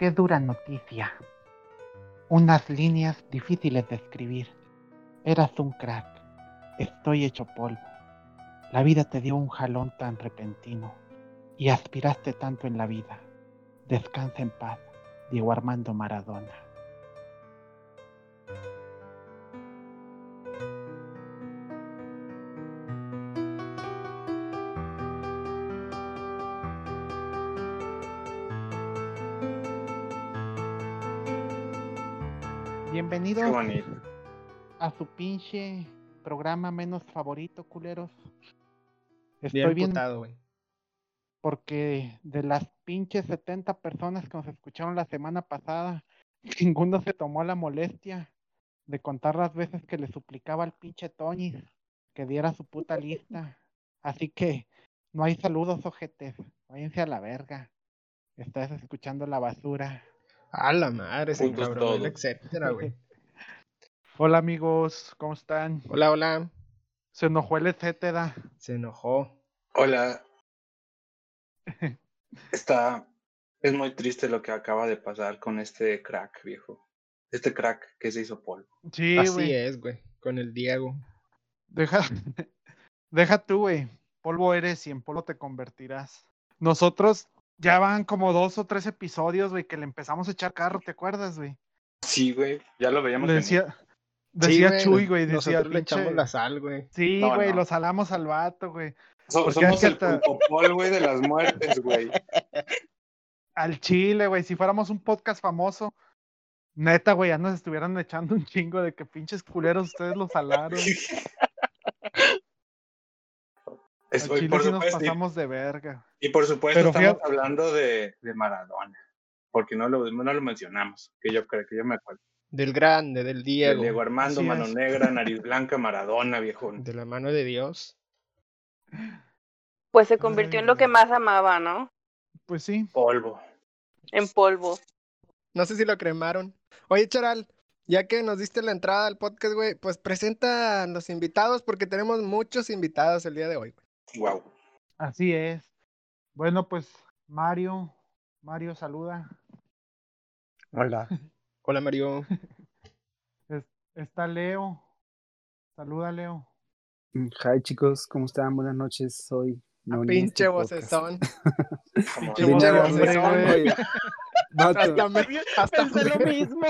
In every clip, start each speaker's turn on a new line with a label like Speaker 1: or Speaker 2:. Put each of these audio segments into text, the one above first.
Speaker 1: Qué dura noticia. Unas líneas difíciles de escribir. Eras un crack. Estoy hecho polvo. La vida te dio un jalón tan repentino y aspiraste tanto en la vida. Descansa en paz, Diego Armando Maradona. Bienvenidos
Speaker 2: Qué bonito.
Speaker 1: a su pinche programa menos favorito, culeros. Estoy
Speaker 3: Bien putado,
Speaker 1: porque de las pinches 70 personas que nos escucharon la semana pasada, ninguno se tomó la molestia de contar las veces que le suplicaba al pinche Toñi que diera su puta lista. Así que no hay saludos, ojetes. Váyanse a la verga. Estás escuchando la basura.
Speaker 3: A la madre, el
Speaker 2: todos.
Speaker 3: etcétera, güey.
Speaker 1: Hola amigos, ¿cómo están?
Speaker 3: Hola, hola.
Speaker 1: Se enojó el etcétera.
Speaker 3: Se enojó.
Speaker 2: Hola. Está. Es muy triste lo que acaba de pasar con este crack, viejo. Este crack que se hizo polvo.
Speaker 1: Sí,
Speaker 3: Así es, güey. Con el Diego.
Speaker 1: Deja, deja tú, güey. Polvo eres y en polvo te convertirás. Nosotros ya van como dos o tres episodios, güey, que le empezamos a echar carro, ¿te acuerdas, güey?
Speaker 2: Sí, güey. Ya lo veíamos.
Speaker 1: Le
Speaker 2: venir.
Speaker 1: Decía,
Speaker 3: Sí,
Speaker 1: Chuy, güey, decía
Speaker 3: Nosotros le echamos la sal, güey.
Speaker 1: Sí,
Speaker 2: No,
Speaker 1: güey,
Speaker 2: no.
Speaker 1: lo salamos al vato, güey.
Speaker 2: So- somos
Speaker 1: es que
Speaker 2: el
Speaker 1: hasta-
Speaker 2: pulpopol, güey, de las muertes, güey.
Speaker 1: Al chile, güey. Si fuéramos un podcast famoso, neta, güey, ya nos estuvieran echando un chingo de que pinches culeros ustedes lo salaron.
Speaker 2: Es-
Speaker 1: Al
Speaker 2: y,
Speaker 1: chile
Speaker 2: por
Speaker 1: sí nos
Speaker 2: supuesto, y-
Speaker 1: pasamos de verga.
Speaker 2: y por supuesto
Speaker 1: Pero
Speaker 2: estamos
Speaker 1: fíjate-
Speaker 2: hablando de, de Maradona. Porque no lo, no lo mencionamos. Que yo creo que yo me acuerdo.
Speaker 3: Del grande, del
Speaker 2: De
Speaker 3: Diego.
Speaker 2: Diego Armando,
Speaker 1: Así
Speaker 2: Mano
Speaker 1: es.
Speaker 2: Negra, Nariz Blanca, Maradona, viejo.
Speaker 3: De la mano de Dios.
Speaker 4: Pues se convirtió en lo que más amaba, ¿no?
Speaker 1: Pues sí.
Speaker 2: Polvo.
Speaker 4: En polvo.
Speaker 3: No sé si lo cremaron. Oye, Charal, ya que nos diste la entrada al podcast, güey, pues presenta a los invitados porque tenemos muchos invitados el día de hoy.
Speaker 2: Wow.
Speaker 1: Así es. Bueno, pues Mario, Mario saluda.
Speaker 5: Hola.
Speaker 3: Hola, Mario.
Speaker 1: Es- está Leo. Saluda, Leo.
Speaker 5: Hi chicos, ¿cómo están? Buenas noches. Soy
Speaker 3: A
Speaker 5: Noni,
Speaker 3: pinche vocesón. Pinche
Speaker 5: vato,
Speaker 3: Hasta me, hasta,
Speaker 1: mismo.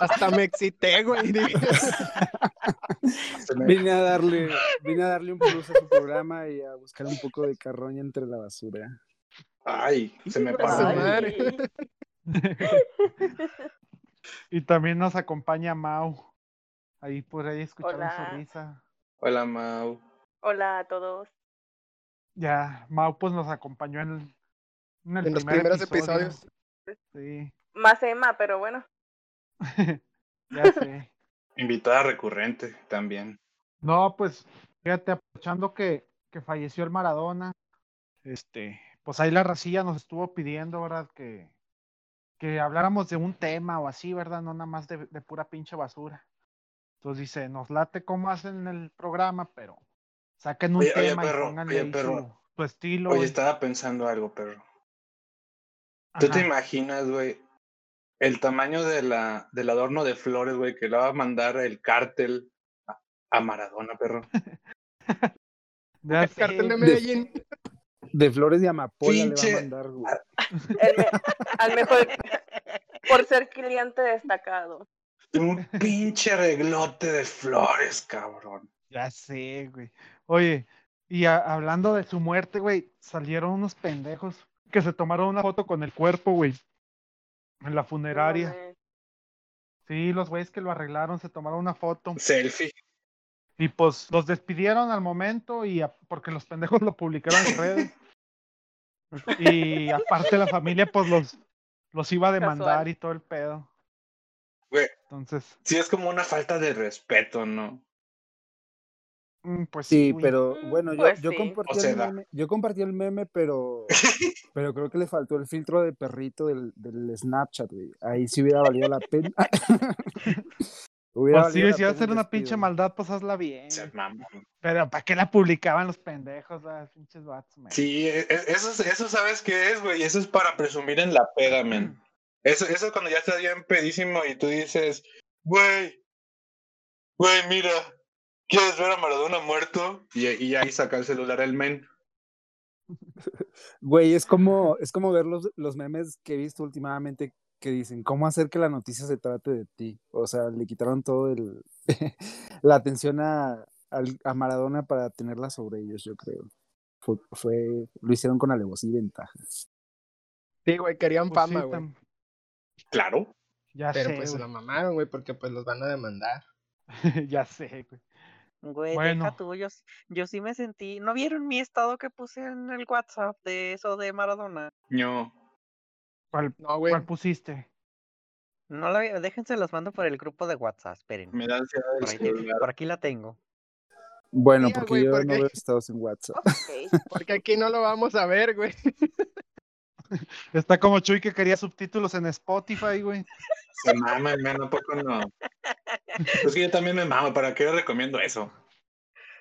Speaker 3: hasta me excité, güey.
Speaker 5: vine a darle, vine a darle un plus a su programa y a buscar un poco de carroña entre la basura.
Speaker 2: Ay, se me
Speaker 3: Ay.
Speaker 2: pasó.
Speaker 1: Y también nos acompaña Mau. Ahí por ahí escucharon
Speaker 4: Hola.
Speaker 1: su risa.
Speaker 2: Hola, Mau.
Speaker 4: Hola a todos.
Speaker 1: Ya, Mau pues nos acompañó en, en el
Speaker 3: En los
Speaker 1: primer
Speaker 3: primeros
Speaker 1: episodio.
Speaker 3: episodios.
Speaker 1: Sí,
Speaker 4: Más Emma, pero bueno.
Speaker 1: ya sé.
Speaker 2: Invitada recurrente también.
Speaker 1: No, pues, fíjate, aprovechando que, que falleció el Maradona, este, pues ahí la racilla nos estuvo pidiendo, ¿verdad? Que, que habláramos de un tema o así, ¿verdad? No nada más de, de pura pinche basura. Entonces dice, nos late cómo hacen el programa, pero saquen un
Speaker 2: Oye, oye,
Speaker 1: tema
Speaker 2: perro,
Speaker 1: y pónganle
Speaker 2: oye, perro.
Speaker 1: su, su estilo.
Speaker 2: Oye, estaba pensando algo, perro. ¿Tú te imaginas, güey, el tamaño de la, del adorno de flores, güey, que le va a mandar el cártel a, a Maradona, perro?
Speaker 3: El
Speaker 1: sé,
Speaker 3: cartel de. Medellín.
Speaker 5: De flores de amapola le va a mandar. güey.
Speaker 4: Me- al mejor por ser cliente destacado.
Speaker 2: Un pinche reglote de flores, cabrón.
Speaker 1: Ya sé, güey. Oye, y a- hablando de su muerte, güey, salieron unos pendejos que se tomaron una foto con el cuerpo, güey. En la funeraria. Sí, los güeyes que lo arreglaron se tomaron una foto.
Speaker 2: Selfie.
Speaker 1: Y pues los despidieron al momento y a- porque los pendejos lo publicaron en redes. Y aparte la familia pues los, los iba a demandar
Speaker 4: Casual.
Speaker 1: y todo el pedo.
Speaker 2: Güey,
Speaker 1: Entonces,
Speaker 2: sí es como una falta de respeto, ¿no?
Speaker 1: mm, pues
Speaker 5: Sí,
Speaker 1: güey.
Speaker 5: pero
Speaker 4: Mm,
Speaker 5: bueno, yo,
Speaker 4: pues
Speaker 5: yo
Speaker 4: sí.
Speaker 5: compartí
Speaker 2: O sea,
Speaker 5: el meme, yo compartí el meme, pero, pero creo que le faltó el filtro de perrito del, del Snapchat, güey. Ahí sí hubiera valido la pena. Hubiera
Speaker 1: Pues sí, si vas a hacer una pinche maldad, pues hazla bien.
Speaker 2: Se.
Speaker 1: Pero ¿para qué la publicaban los pendejos, ah, pinches man?
Speaker 2: Sí, e- e- eso, eso sabes qué es, güey. Eso es para presumir en la peda, men. Eso, eso cuando ya estás bien pedísimo y tú dices, güey, güey, mira, ¿quieres ver a Maradona muerto? Y, y ahí saca el celular el men.
Speaker 5: Güey, es como, es como ver los, los memes que he visto últimamente que dicen, ¿cómo hacer que la noticia se trate de ti? O sea, le quitaron todo el la atención a, a Maradona para tenerla sobre ellos, yo creo. Fue, fue- lo hicieron con alevosía y ventaja.
Speaker 3: Sí, güey, querían
Speaker 1: Pues sí,
Speaker 3: fama, güey.
Speaker 2: Claro.
Speaker 1: Ya
Speaker 3: Pero
Speaker 1: sé,
Speaker 3: pues se
Speaker 1: güey.
Speaker 3: la mamaron, güey, porque pues los van a demandar.
Speaker 1: ya sé, güey.
Speaker 6: Güey,
Speaker 1: Bueno.
Speaker 6: deja tú, yo, s- yo sí me sentí. ¿No vieron mi estado que puse en el WhatsApp de eso de Maradona?
Speaker 2: No.
Speaker 1: ¿Cuál,
Speaker 3: No, güey.
Speaker 1: cuál pusiste?
Speaker 6: No la déjense los mando por el grupo de WhatsApp, esperen.
Speaker 2: Me da ansiedad
Speaker 6: Por, ahí- por aquí la tengo.
Speaker 5: Bueno,
Speaker 3: Mira,
Speaker 5: porque
Speaker 3: güey,
Speaker 5: yo
Speaker 3: ¿por
Speaker 5: no veo estados en WhatsApp.
Speaker 3: Porque aquí no lo vamos a ver, güey.
Speaker 1: Está como Chuy que quería subtítulos en Spotify, güey.
Speaker 2: Se mama, ¿a poco no? Es que yo también me mamo, ¿para qué recomiendo eso?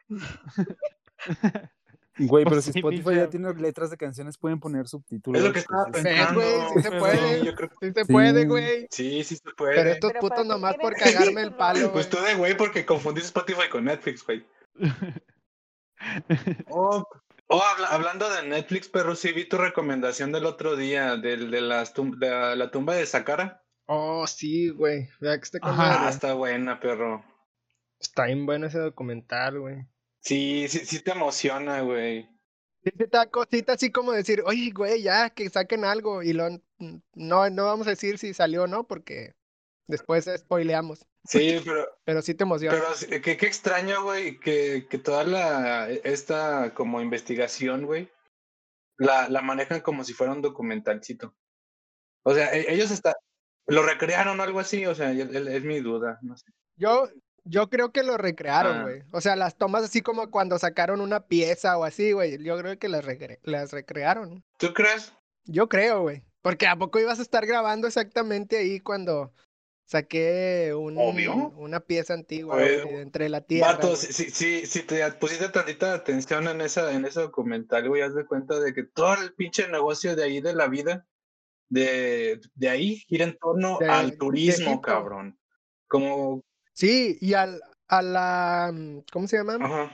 Speaker 5: Güey,
Speaker 1: Pues
Speaker 5: pero si
Speaker 1: sí,
Speaker 5: Spotify ya tiene letras de canciones, pueden poner subtítulos.
Speaker 2: Es lo que estaba
Speaker 5: pues,
Speaker 3: ¿Ves,
Speaker 2: pensando.
Speaker 3: güey? Sí se
Speaker 1: Pero-
Speaker 3: puede.
Speaker 2: Sí, yo creo que
Speaker 3: Sí se
Speaker 5: Sí.
Speaker 3: puede, güey.
Speaker 2: sí, sí se puede.
Speaker 3: Pero estos
Speaker 4: Pero
Speaker 3: putos
Speaker 4: ¿para qué
Speaker 3: nomás por cagarme el palo.
Speaker 2: Pues tú de güey porque confundiste Spotify con Netflix, güey. Oh, oh, habla- hablando de Netflix, perro, sí vi tu recomendación del otro día, del, de, las tum- de la, la tumba de Sakara.
Speaker 3: Oh, sí, güey. Vea que con
Speaker 1: Ajá.
Speaker 2: Ah, está buena, perro.
Speaker 3: Está bien bueno ese documental, güey.
Speaker 2: Sí, sí, sí te emociona, güey.
Speaker 3: Sí, te da cosita así como decir, oye, güey, ya, que saquen algo. Y lo, no, no vamos a decir si salió o no, porque después spoileamos.
Speaker 2: Sí, pero,
Speaker 3: Pero sí te emociona.
Speaker 2: pero qué, qué extraño, güey, que, que toda la, esta como investigación, güey, la, la manejan como si fuera un documentalcito. O sea, e- ellos están, lo recrearon o algo así, o sea, es, es mi duda, no sé.
Speaker 3: Yo, yo creo que lo recrearon,
Speaker 2: Ah.
Speaker 3: güey. O sea, las tomas así como cuando sacaron una pieza o así, güey. Yo creo que las, recre- las recrearon.
Speaker 2: ¿Tú crees?
Speaker 3: Yo creo, güey. Porque ¿a poco ibas a estar grabando exactamente ahí cuando saqué un,
Speaker 2: Obvio.
Speaker 3: una pieza antigua,
Speaker 2: Oye,
Speaker 3: entre la tierra?
Speaker 2: Vato, si, si, te pusiste tantita atención en esa, en ese documental, güey, haz de cuenta de que todo el pinche negocio de ahí de la vida, de, de ahí gira en torno
Speaker 3: De-
Speaker 2: al turismo, cabrón. Como,
Speaker 3: Sí, y al, a la, mm, ¿cómo se llama?
Speaker 2: ajá.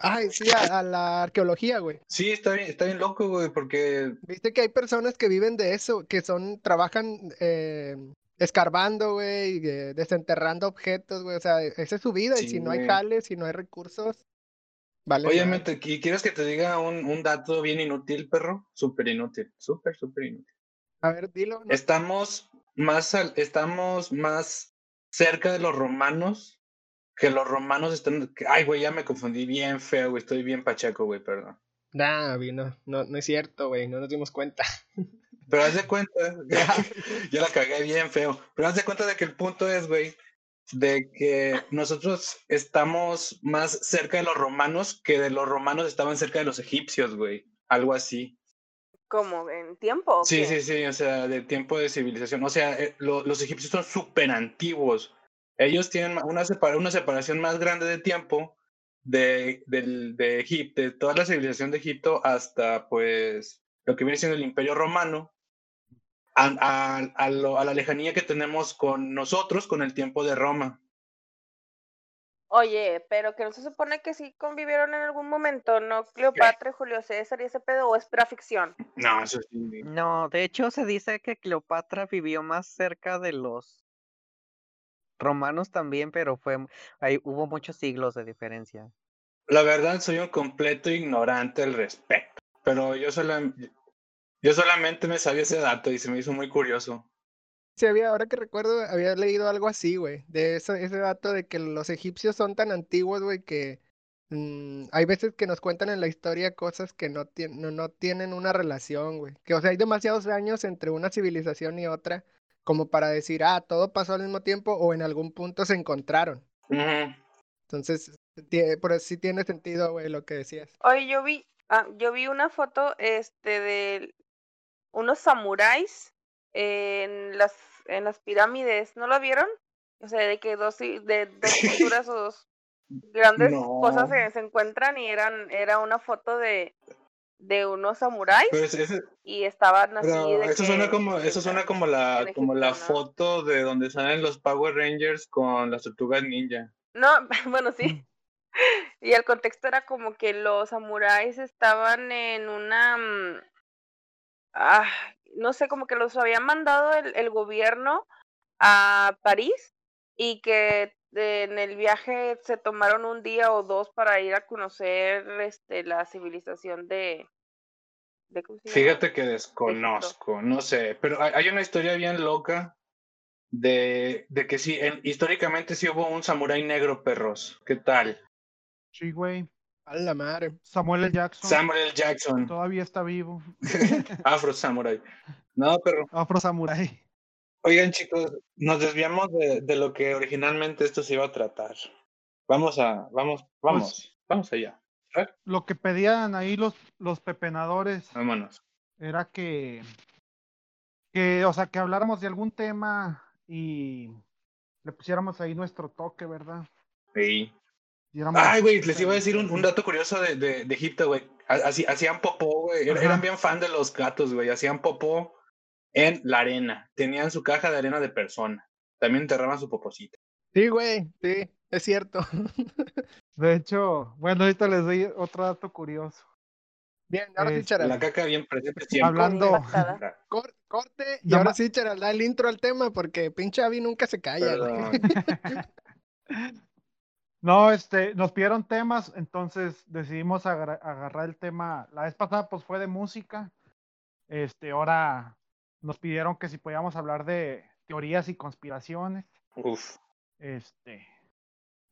Speaker 3: Ay, sí, a, a la arqueología, güey.
Speaker 2: Sí, está bien, está bien loco, güey, porque
Speaker 3: Viste que hay personas que viven de eso, que son, trabajan eh, escarbando, güey, eh, desenterrando objetos, güey. O sea, esa es su vida. y
Speaker 2: Sí,
Speaker 3: si no hay jales, si no hay recursos, vale.
Speaker 2: ¿y ¿quieres que te diga un, un dato bien inútil, perro? Súper inútil, súper, súper inútil.
Speaker 3: A ver, dilo. ¿no?
Speaker 2: Estamos más, al- estamos más cerca de los romanos que los romanos están... Ay, güey, ya me confundí bien feo, güey, estoy bien pacheco, güey, perdón.
Speaker 3: Nah, no, no, no es cierto, güey, no nos dimos cuenta.
Speaker 2: Pero haz de cuenta, ya la cagué bien feo, pero haz de cuenta de que el punto es, güey, de que nosotros estamos más cerca de los romanos que de los romanos estaban cerca de los egipcios, güey, algo así.
Speaker 4: ¿Cómo? ¿En tiempo?
Speaker 2: Sí,
Speaker 4: qué?
Speaker 2: sí, sí, o sea, de tiempo de civilización. O sea, eh, lo- los egipcios son súper antiguos. Ellos tienen una, separa- una separación más grande de tiempo de, Egipto, de toda la civilización de Egipto hasta, pues, lo que viene siendo el Imperio Romano, a, a- a lo- a la lejanía que tenemos con nosotros con el tiempo de Roma.
Speaker 4: Oye, pero que no se supone que sí convivieron en algún momento, ¿no? Cleopatra y Julio César y ese pedo, o es pura ficción.
Speaker 2: No, eso sí.
Speaker 6: No, de hecho se dice que Cleopatra vivió más cerca de los romanos también, pero fue ahí hubo muchos siglos de diferencia.
Speaker 2: La verdad, soy un completo ignorante al respecto. Pero yo, sola- yo solamente me sabía ese dato y se me hizo muy curioso.
Speaker 3: Sí, había, ahora que recuerdo, había leído algo así, güey, de eso, ese dato de que los egipcios son tan antiguos, güey, que mm, hay veces que nos cuentan en la historia cosas que no, no, no tienen una relación, güey. Que, o sea, hay demasiados años entre una civilización y otra como para decir, ah, todo pasó al mismo tiempo o en algún punto se encontraron. Entonces, por eso sí tiene sentido, güey, lo que decías.
Speaker 4: Oye, yo vi, ah, yo vi una foto, este, de unos samuráis en las, en las pirámides, ¿no lo vieron? O sea, de que dos, de, dos culturas o dos grandes cosas se, se encuentran y eran, era una foto de, de unos samuráis
Speaker 2: ese-
Speaker 4: y estaban así de
Speaker 2: eso
Speaker 4: que
Speaker 2: suena como, eso suena como la, como la foto de donde salen los Power Rangers con las tortugas ninja.
Speaker 4: No, bueno, sí. Y el contexto era como que los samuráis estaban en una... mm, ah, no sé, como que los había mandado el, el gobierno a París y que de- en el viaje se tomaron un día o dos para ir a conocer este, la civilización de... de ¿cómo se llama?
Speaker 2: Fíjate que desconozco, no sé, pero hay, hay una historia bien loca de, de que sí, en- históricamente sí hubo un samurái negro, perros. ¿Qué tal?
Speaker 1: Sí, güey.
Speaker 3: A la madre.
Speaker 1: Samuel L. Jackson
Speaker 2: Samuel L. Jackson,
Speaker 1: todavía está vivo.
Speaker 2: Afro Samurai. No, pero
Speaker 1: Afro Samurai.
Speaker 2: Oigan chicos, nos desviamos de, de lo que originalmente esto se iba a tratar. Vamos a, vamos, vamos, vamos allá.
Speaker 1: Lo que pedían ahí los, los pepenadores
Speaker 2: Vámonos.
Speaker 1: era que, que, o sea, que habláramos de algún tema y le pusiéramos ahí nuestro toque, ¿verdad?
Speaker 2: Sí. Ay, güey, les iba a decir un, un dato curioso de, de, de Egipto, güey. Hacían popó, güey. Eran bien fan de los gatos, güey. Hacían popó en la arena. Tenían su caja de arena de persona. También enterraban su popocito.
Speaker 3: Sí, güey, sí, es cierto.
Speaker 1: De hecho, bueno, ahorita les doy otro dato curioso.
Speaker 3: Bien, ahora sí, Charal.
Speaker 2: La caca bien presente siempre.
Speaker 1: Hablando.
Speaker 3: Cor- corte y ahora sí, Charal, da el intro al tema porque pinche Avi nunca se calla, güey.
Speaker 1: No, este, nos pidieron temas, entonces decidimos agarrar el tema. La vez pasada, pues fue de música. Este, ahora nos pidieron que si podíamos hablar de teorías y conspiraciones.
Speaker 2: Uf.
Speaker 1: Este,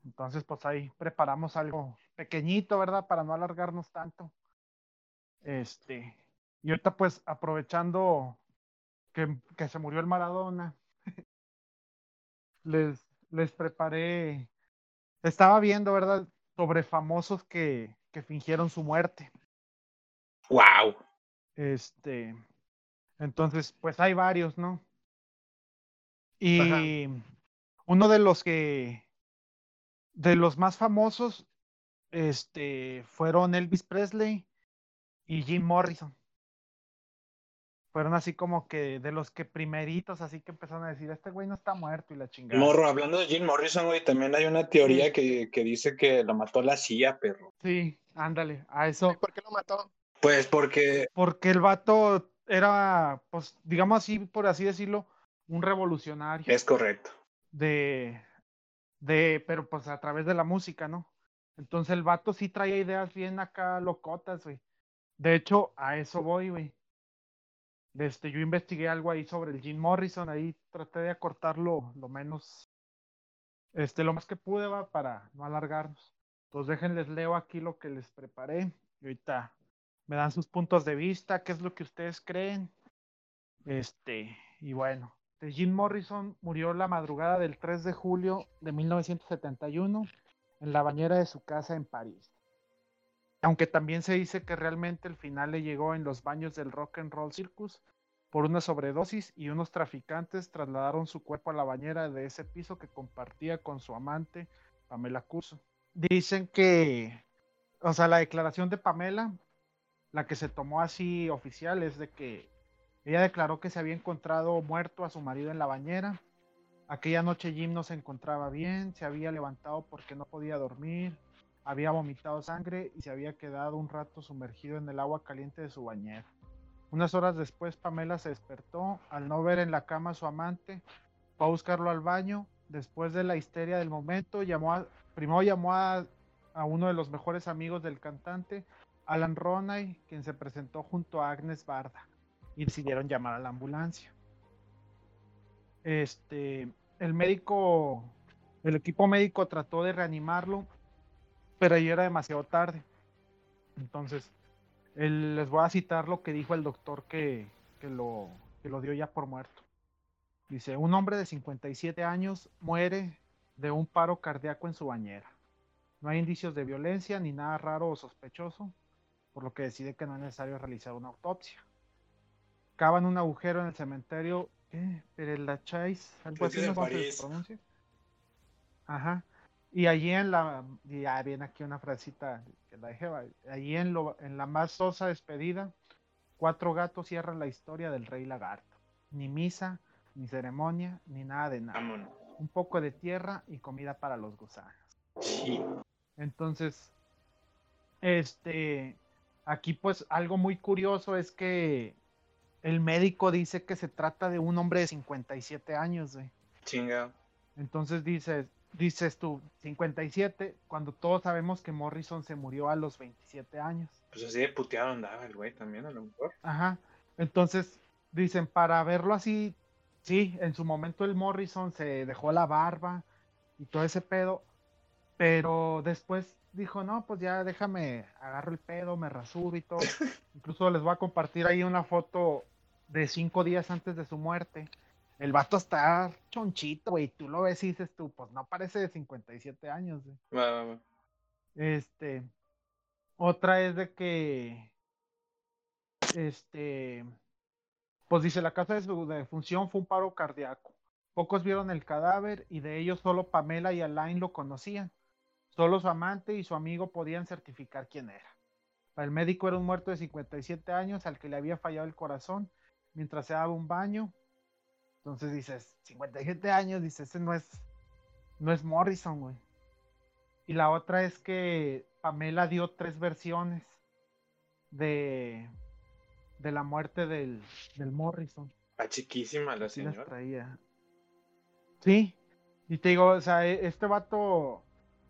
Speaker 1: entonces, pues ahí preparamos algo pequeñito, ¿verdad? Para no alargarnos tanto. Este, y ahorita, pues, aprovechando que, que se murió el Maradona, les, les preparé. Estaba viendo, ¿verdad? Sobre famosos que, que fingieron su muerte.
Speaker 2: Wow.
Speaker 1: Este, entonces, pues hay varios, ¿no? Y uno de los que, de los más famosos, este, fueron Elvis Presley y Jim Morrison. Fueron así como que de los que primeritos, así que empezaron a decir, este güey no está muerto y la chingada.
Speaker 2: Morro, hablando de Jim Morrison, güey, también hay una teoría que, que dice que lo mató la CIA, perro.
Speaker 1: Sí, ándale, a eso.
Speaker 3: ¿Por qué lo mató?
Speaker 2: Pues porque
Speaker 1: Porque el vato era, pues, digamos así, por así decirlo, un revolucionario.
Speaker 2: es correcto.
Speaker 1: de, de, pero pues a través de la música, ¿no? Entonces el vato sí traía ideas bien acá locotas, güey. De hecho, a eso voy, güey. Este, yo investigué algo ahí sobre el Jim Morrison, ahí traté de acortarlo lo menos, este, lo más que pude, va, para no alargarnos. Entonces déjenles leo aquí lo que les preparé. Y ahorita me dan sus puntos de vista, qué es lo que ustedes creen. Este, y bueno, Jim Morrison murió la madrugada del 3 de julio de 1971 en la bañera de su casa en París. Aunque también se dice que realmente el final le llegó en los baños del Rock and Roll Circus por una sobredosis y unos traficantes trasladaron su cuerpo a la bañera de ese piso que compartía con su amante Pamela Curso. Dicen que, o sea, la declaración de Pamela, la que se tomó así oficial, es de que ella declaró que se había encontrado muerto a su marido en la bañera. Aquella noche Jim no se encontraba bien, se había levantado porque no podía dormir, había vomitado sangre y se había quedado un rato sumergido en el agua caliente de su bañera. Unas horas después Pamela se despertó al no ver en la cama a su amante, fue a buscarlo al baño. Después de la histeria del momento, llamó primero llamó a uno de los mejores amigos del cantante, Alan Ronay, quien se presentó junto a Agnes Barda y decidieron llamar a la ambulancia. Este, el médico, el equipo médico trató de reanimarlo, pero ya era demasiado tarde. Entonces, les voy a citar lo que dijo el doctor que, que lo, que lo dio ya por muerto. Dice, un hombre de 57 años muere de un paro cardíaco en su bañera. No hay indicios de violencia ni nada raro o sospechoso, por lo que decide que no es necesario realizar una autopsia. Cavan un agujero en el cementerio ¿qué? Perelachais, algo
Speaker 2: Pues
Speaker 1: así no se pronuncia. Ajá. Y allí en la, ya viene aquí una frasita que la dejé, allí en, lo, en la más sosa despedida, cuatro gatos cierran la historia del rey lagarto. Ni misa, ni ceremonia, ni nada de nada.
Speaker 2: Vámonos.
Speaker 1: Un poco de tierra y comida para los gusanos.
Speaker 2: Sí.
Speaker 1: Entonces, este, aquí pues algo muy curioso es que el médico dice que se trata de un hombre de 57 años, güey.
Speaker 2: Chinga.
Speaker 1: Entonces dices, dices tú, 57, cuando todos sabemos que Morrison se murió a los 27 años.
Speaker 2: Pues así de puteado andaba el güey también, a lo mejor.
Speaker 1: Ajá. Entonces, dicen, para verlo así, sí, en su momento el Morrison se dejó la barba y todo ese pedo, pero después dijo, no, pues ya déjame, agarro el pedo, me rasuro y todo. Incluso les voy a compartir ahí una foto de cinco días antes de su muerte. El vato está chonchito, güey. Tú lo ves y dices tú, pues no parece de 57 años, güey.
Speaker 2: Va, va, va.
Speaker 1: Este, otra es de que, este, pues dice, la causa de su defunción fue un paro cardíaco. Pocos vieron el cadáver y de ellos solo Pamela y Alain lo conocían. Solo su amante y su amigo podían certificar quién era. El médico era un muerto de 57 años al que le había fallado el corazón mientras se daba un baño. Entonces dices, 57 años, dices, ese no es, no es Morrison, güey. Y la otra es que Pamela dio tres versiones de, de la muerte del, del Morrison.
Speaker 2: Está chiquísima la
Speaker 1: Sí las
Speaker 2: señora.
Speaker 1: traía. Sí. Y te digo, o sea, e- este vato,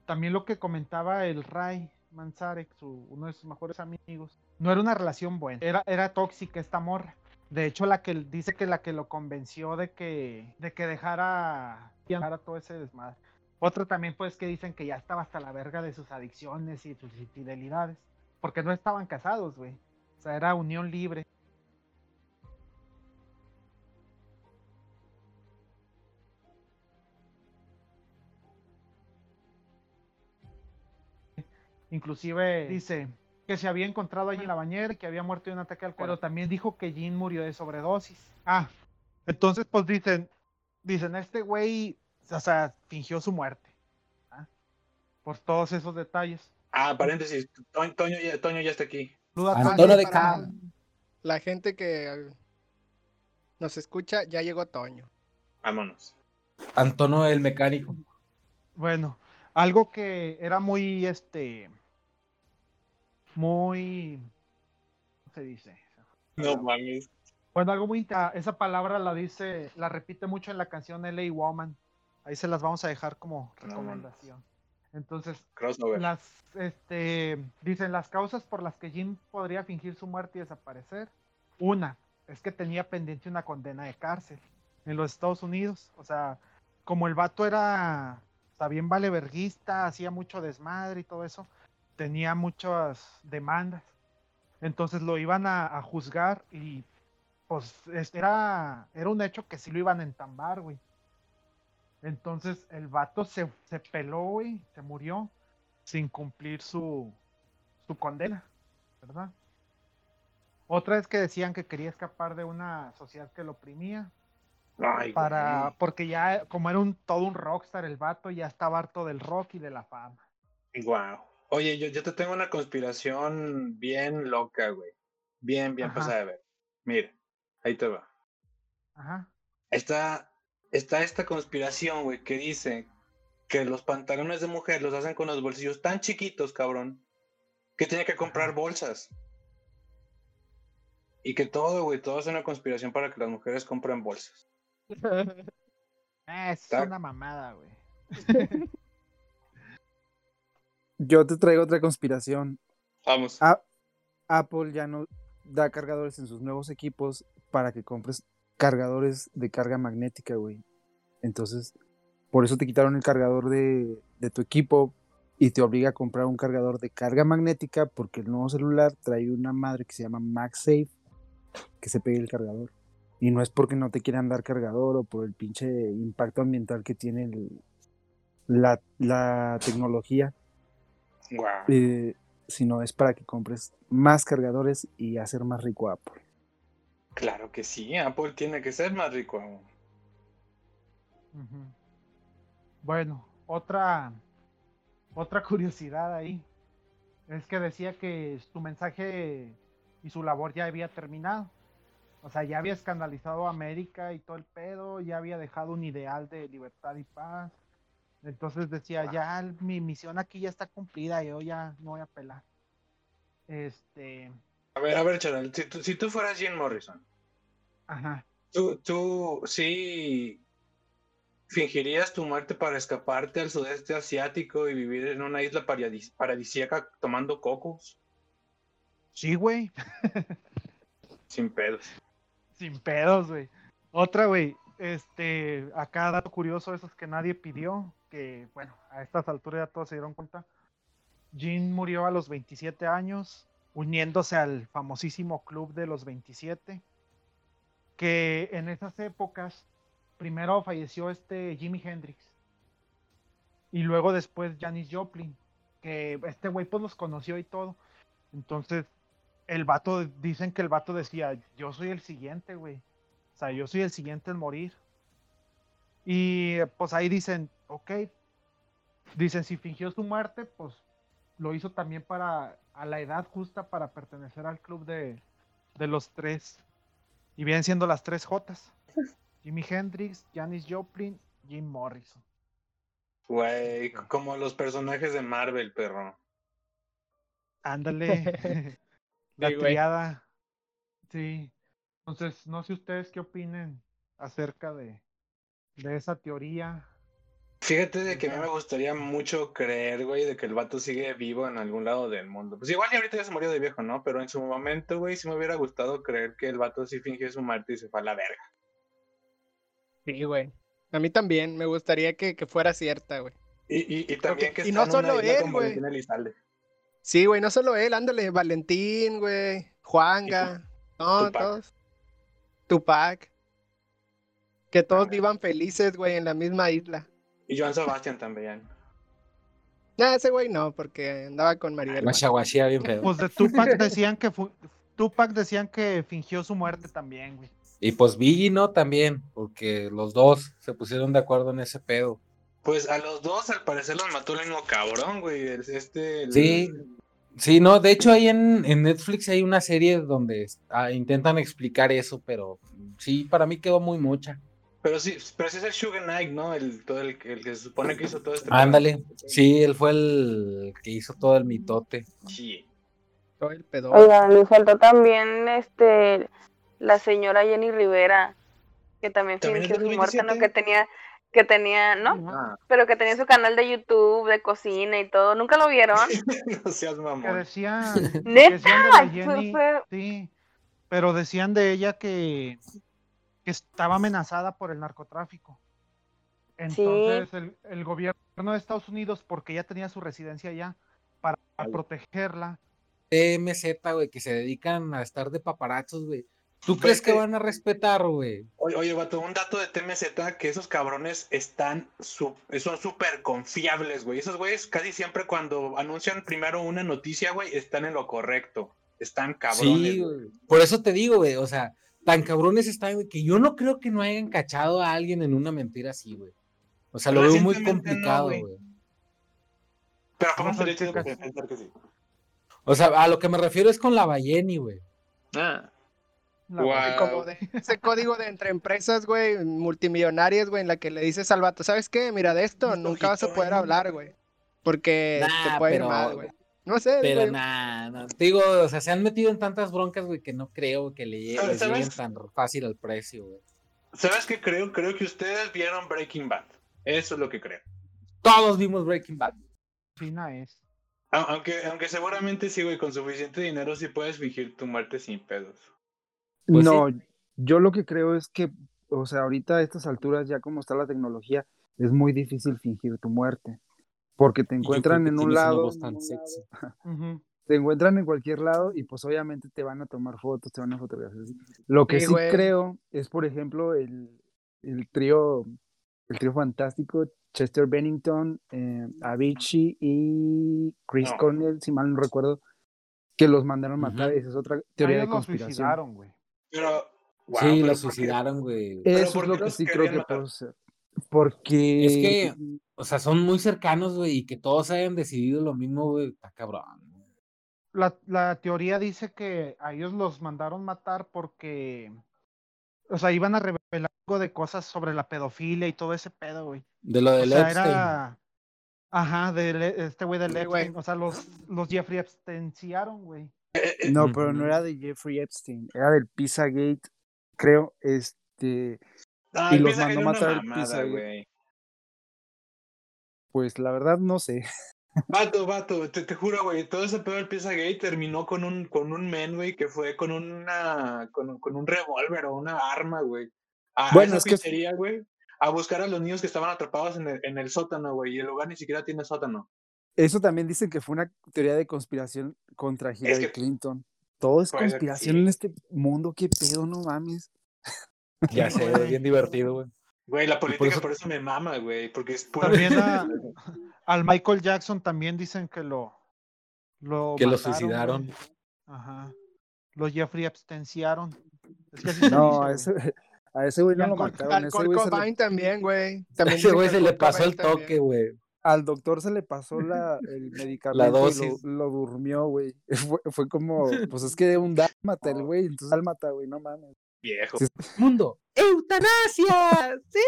Speaker 1: también lo que comentaba el Ray Manzarek, su, uno de sus mejores amigos, no era una relación buena, era, era tóxica esta morra. De hecho, la que dice que la que lo convenció de que, de que dejara, dejara todo ese desmadre. Otra también, pues, que dicen que ya estaba hasta la verga de sus adicciones y sus infidelidades. Porque no estaban casados, güey. O sea, era unión libre. Inclusive dice que se había encontrado allí en la bañera y que había muerto de un ataque al corazón. Pero también dijo que Jean murió de sobredosis. Ah, entonces pues dicen, dicen, este güey, o sea, fingió su muerte. ¿ah? Por todos esos detalles.
Speaker 2: Ah, paréntesis. Toño, Toño ya, Toño ya está aquí.
Speaker 5: Antonio
Speaker 1: Toño
Speaker 5: de Cam.
Speaker 3: La gente que nos escucha, ya llegó Toño.
Speaker 2: Vámonos.
Speaker 5: Antonio el mecánico.
Speaker 1: Bueno, algo que era muy, este, muy, ¿cómo se dice?
Speaker 2: No mames.
Speaker 1: Bueno, algo muy, esa palabra la dice, la repite mucho en la canción LA Woman. Ahí se las vamos a dejar como
Speaker 2: No,
Speaker 1: recomendación. Entonces,
Speaker 2: Crossover.
Speaker 1: las, este, dicen las causas por las que Jim podría fingir su muerte y desaparecer. Una, es que tenía pendiente una condena de cárcel en los Estados Unidos. O sea, como el vato era, o sea, bien valeverguista, hacía mucho desmadre y todo eso, tenía muchas demandas. Entonces lo iban a, a juzgar y pues es- era, era un hecho que sí lo iban a entambar, güey. Entonces el vato se, se peló, güey, se murió sin cumplir su, su condena, ¿verdad? Otra es que decían que quería escapar de una sociedad que lo oprimía,
Speaker 2: Ay,
Speaker 1: para,
Speaker 2: güey.
Speaker 1: porque ya, como era un todo un rockstar el vato, ya estaba harto del rock y de la fama.
Speaker 2: Guau. Oye, yo, yo te tengo una conspiración bien loca, güey. Bien, bien
Speaker 1: Ajá.
Speaker 2: pasada de ver. Mira, ahí te va.
Speaker 1: Ajá.
Speaker 2: Está, está esta conspiración, güey, que dice que los pantalones de mujer los hacen con los bolsillos tan chiquitos, cabrón, que tiene que comprar
Speaker 1: Ajá.
Speaker 2: bolsas. Y que todo, güey, todo es una conspiración para que las mujeres compren bolsas.
Speaker 1: Es
Speaker 2: Está-
Speaker 1: una mamada, güey.
Speaker 5: Yo te traigo otra conspiración.
Speaker 2: Vamos.
Speaker 5: A- Apple ya no da cargadores en sus nuevos equipos para que compres cargadores de carga magnética, güey. Entonces, por eso te quitaron el cargador de, de tu equipo y te obliga a comprar un cargador de carga magnética porque el nuevo celular trae una madre que se llama MagSafe que se pegue el cargador. Y no es porque no te quieran dar cargador o por el pinche impacto ambiental que tiene el- la, la tecnología,
Speaker 2: Guau.
Speaker 5: eh, sino es para que compres más cargadores y hacer más rico a Apple.
Speaker 2: Claro que sí, Apple tiene que ser más rico aún.
Speaker 1: Bueno, otra, otra curiosidad ahí es que decía que su mensaje y su labor ya había terminado. O sea, ya había escandalizado a América y todo el pedo, ya había dejado un ideal de libertad y paz. Entonces decía, ya mi misión aquí ya está cumplida, yo ya no voy a apelar. Este,
Speaker 2: A ver, a ver, Charal, si tú, si tú fueras Jim Morrison,
Speaker 1: ajá.
Speaker 2: ¿tú, tú sí fingirías tu muerte para escaparte al sudeste asiático y vivir en una isla paradis- paradisíaca tomando cocos?
Speaker 1: Sí, güey.
Speaker 2: Sin pedos.
Speaker 1: Sin pedos, güey. Otra, güey. Este, acá dato curioso, esos que nadie pidió, que bueno, a estas alturas ya todos se dieron cuenta. Jean murió a los 27 años, uniéndose al famosísimo club de los 27, que en esas épocas primero falleció este Jimi Hendrix y luego después Janis Joplin, que este güey pues los conoció y todo. Entonces, el vato, dicen que el vato decía, yo soy el siguiente, güey. O sea, yo soy el siguiente en morir. Y pues ahí dicen, ok. Dicen, si fingió su muerte, pues lo hizo también para, a la edad justa para pertenecer al club de, de los tres. Y vienen siendo las tres Jotas. Jimi Hendrix, Janis Joplin, Jim Morrison.
Speaker 2: Güey, como los personajes de Marvel, perro.
Speaker 1: Ándale. la
Speaker 3: Sí,
Speaker 1: triada. Sí. Entonces, no sé ustedes qué opinen acerca de, de esa teoría.
Speaker 2: Fíjate de que a mí me gustaría mucho creer, güey, de que el vato sigue vivo en algún lado del mundo. Pues igual y ahorita ya se murió de viejo, ¿no? Pero en su momento, güey, sí me hubiera gustado creer que el vato sí fingió su muerte y se fue a la verga.
Speaker 3: Sí, güey. A mí también, me gustaría que, que fuera cierta, güey.
Speaker 2: Y, y, y también que
Speaker 3: y no solo él,
Speaker 2: con
Speaker 3: güey.
Speaker 2: Valentín Elizalde.
Speaker 3: Sí, güey, no solo él, ándale, Valentín, güey, Juanga, no,
Speaker 2: Tupac.
Speaker 3: todos. Tupac. Que todos
Speaker 2: Ah.
Speaker 3: vivan felices, güey, en la misma isla.
Speaker 2: Y Joan Sebastián también.
Speaker 3: Nah, ese güey no, porque andaba con Maribel.
Speaker 5: Guachaguachía bien feo.
Speaker 1: Pues de Tupac decían que fu- Tupac decían que fingió su muerte también, güey.
Speaker 7: Y pues Biggie, ¿no? También, porque los dos se pusieron de acuerdo en ese pedo.
Speaker 2: Pues a los dos al parecer los mató el mismo cabrón, güey. Este, el-
Speaker 7: Sí. Sí, no, de hecho ahí en, en Netflix hay una serie donde ah, intentan explicar eso, pero sí, para mí quedó muy mucha.
Speaker 2: Pero sí, pero sí es el Sugar Knight, ¿no? El, todo el, el que se supone que hizo todo este pedo.
Speaker 7: Ándale, sí, él fue el que hizo todo el mitote.
Speaker 2: Sí.
Speaker 3: Todo el pedo.
Speaker 4: Oigan, le faltó también este la señora Jenny Rivera, que también
Speaker 2: ¿También
Speaker 4: fingió su muerte, ¿no?
Speaker 2: 27?
Speaker 4: Que tenía, que tenía, ¿no?
Speaker 2: Ah,
Speaker 4: Pero que tenía su canal de YouTube de cocina y todo. ¿Nunca lo vieron?
Speaker 2: no seas
Speaker 1: Que
Speaker 2: mamón.
Speaker 1: decían,
Speaker 4: ¡Neta!
Speaker 1: decían de la
Speaker 4: Fue-
Speaker 1: Jenny,
Speaker 4: fue-
Speaker 1: sí, pero decían de ella que, que estaba amenazada por el narcotráfico. Entonces el, el gobierno de Estados Unidos, porque ella tenía su residencia allá, para
Speaker 2: Ay.
Speaker 1: protegerla,
Speaker 7: TMZ, güey, que se dedican a estar de paparazos, güey. ¿Tú crees que
Speaker 2: que-
Speaker 7: van a respetar, güey?
Speaker 2: Oye, oye, vato, un dato de TMZ, que esos cabrones están, su- son súper confiables, güey. Esos güeyes casi siempre cuando anuncian primero una noticia, güey, están en lo correcto. Están cabrones.
Speaker 7: Sí,
Speaker 2: güey.
Speaker 7: Por eso te digo, güey, o sea, tan cabrones están, güey, que yo no creo que no hayan cachado a alguien en una mentira así, güey. O sea, lo veo muy
Speaker 2: no,
Speaker 7: complicado,
Speaker 2: güey.
Speaker 7: güey.
Speaker 2: Pero ¿cómo que
Speaker 1: caso.
Speaker 2: pensar que sí?
Speaker 7: O sea, a lo que me refiero es con la Balleni, güey.
Speaker 2: Ah.
Speaker 1: la
Speaker 2: Guau.
Speaker 3: Como de ese código de entre empresas, güey, multimillonarias, güey, en la que le dices al vato, ¿sabes qué? Mira, de esto nunca vas a poder
Speaker 2: Bitcoin.
Speaker 3: hablar, güey. Porque te puede ir
Speaker 7: pero-
Speaker 3: mal, güey. No sé,
Speaker 7: Pero nada, no. Te digo, o sea, se han metido en tantas broncas, güey, que no creo que le lleguen,
Speaker 2: ¿Sabes?
Speaker 7: les lleguen tan fácil al precio, güey.
Speaker 2: ¿Sabes qué creo? Creo que ustedes vieron Breaking Bad. Eso es lo que creo.
Speaker 7: Todos vimos Breaking Bad.
Speaker 1: fina es.
Speaker 2: A- Aunque, aunque seguramente sí, güey, con suficiente dinero sí puedes fingir tu muerte sin pedos.
Speaker 7: Pues sí.
Speaker 5: no, yo lo que creo es que, o sea, ahorita a estas alturas, ya como está la tecnología, es muy difícil fingir tu muerte. Porque te encuentran en un lado,
Speaker 7: voz tan sexy.
Speaker 1: Ujú.
Speaker 5: te encuentran en cualquier lado y pues obviamente te van a tomar fotos, te van a fotografiar. Lo que
Speaker 3: Sí,
Speaker 5: creo es, por ejemplo, el, el trío, el trío fantástico, Chester Bennington, eh, Avicii y Chris
Speaker 2: No.
Speaker 5: Cornell, si mal no recuerdo, que los mandaron matar. Esa es otra teoría de conspiración.
Speaker 1: suicidaron, güey.
Speaker 2: Pero, wow,
Speaker 7: sí,
Speaker 2: pero
Speaker 7: lo
Speaker 2: ¿por qué?
Speaker 7: suicidaron, güey.
Speaker 5: Eso
Speaker 2: ¿por
Speaker 5: es lo que
Speaker 2: los
Speaker 5: sí creo que puede ser. Porque.
Speaker 7: Es que, o sea, son muy cercanos, güey, y que todos hayan decidido lo mismo, güey, está cabrón.
Speaker 1: La, la teoría dice que a ellos los mandaron matar porque, o sea, iban a revelar algo de cosas sobre la pedofilia y todo ese pedo, güey.
Speaker 7: De lo
Speaker 1: O
Speaker 7: del
Speaker 1: sea,
Speaker 7: Epstein.
Speaker 1: era, ajá, de le- este güey del
Speaker 3: Sí.
Speaker 1: Epstein. O sea, los, los Jeffrey Epsteinciaron, güey.
Speaker 5: No, pero no era de Jeffrey Epstein, era del Pizzagate, creo. Este.
Speaker 2: Ah,
Speaker 5: Y los
Speaker 2: que
Speaker 5: mandó
Speaker 2: era
Speaker 5: matar
Speaker 2: mamada,
Speaker 5: Pizzagate.
Speaker 2: güey.
Speaker 5: Pues la verdad no sé.
Speaker 2: Vato, vato, te, te juro, güey, todo ese pedo del Pizzagate terminó con un, con un men, güey, que fue con una, con, con un revólver o una arma, güey. A, a
Speaker 5: Bueno,
Speaker 2: esa
Speaker 5: es que-
Speaker 2: pizzería, güey, a buscar a los niños que estaban atrapados en el, en el sótano, güey, y el lugar ni siquiera tiene sótano.
Speaker 5: Eso también dicen que fue una teoría de conspiración contra Hillary
Speaker 2: que-
Speaker 5: Clinton. Todo es
Speaker 2: que
Speaker 5: conspiración
Speaker 2: sí.
Speaker 5: en este mundo, qué pedo, no mames.
Speaker 7: Ya sé,
Speaker 1: güey.
Speaker 7: bien divertido, güey.
Speaker 2: Güey, la política
Speaker 7: eso-
Speaker 2: por eso me mama, güey, porque es pura...
Speaker 1: También a- al Michael Jackson también dicen que lo, lo
Speaker 7: Que lo
Speaker 1: mataron, güey.
Speaker 7: suicidaron.
Speaker 1: Ajá. Los Jeffrey Epsteinciaron. Es que así se
Speaker 5: No,
Speaker 1: dice,
Speaker 5: a
Speaker 1: güey.
Speaker 5: ese, a ese güey no lo mataron.
Speaker 3: Al
Speaker 5: Ese
Speaker 3: Kurt
Speaker 5: güey se le-
Speaker 3: Cobain también, güey. También
Speaker 7: Ese güey se le pasó
Speaker 3: Cobain
Speaker 7: el toque,
Speaker 3: también.
Speaker 7: güey.
Speaker 5: al doctor se le pasó la, el medicamento
Speaker 7: dosis.
Speaker 5: y lo, lo durmió, güey. Fue, fue como, pues es que de un dálmata el güey, entonces dálmata, güey, no mames.
Speaker 2: Viejo.
Speaker 5: Sí.
Speaker 7: Mundo. ¡Eutanasia! ¡Sí!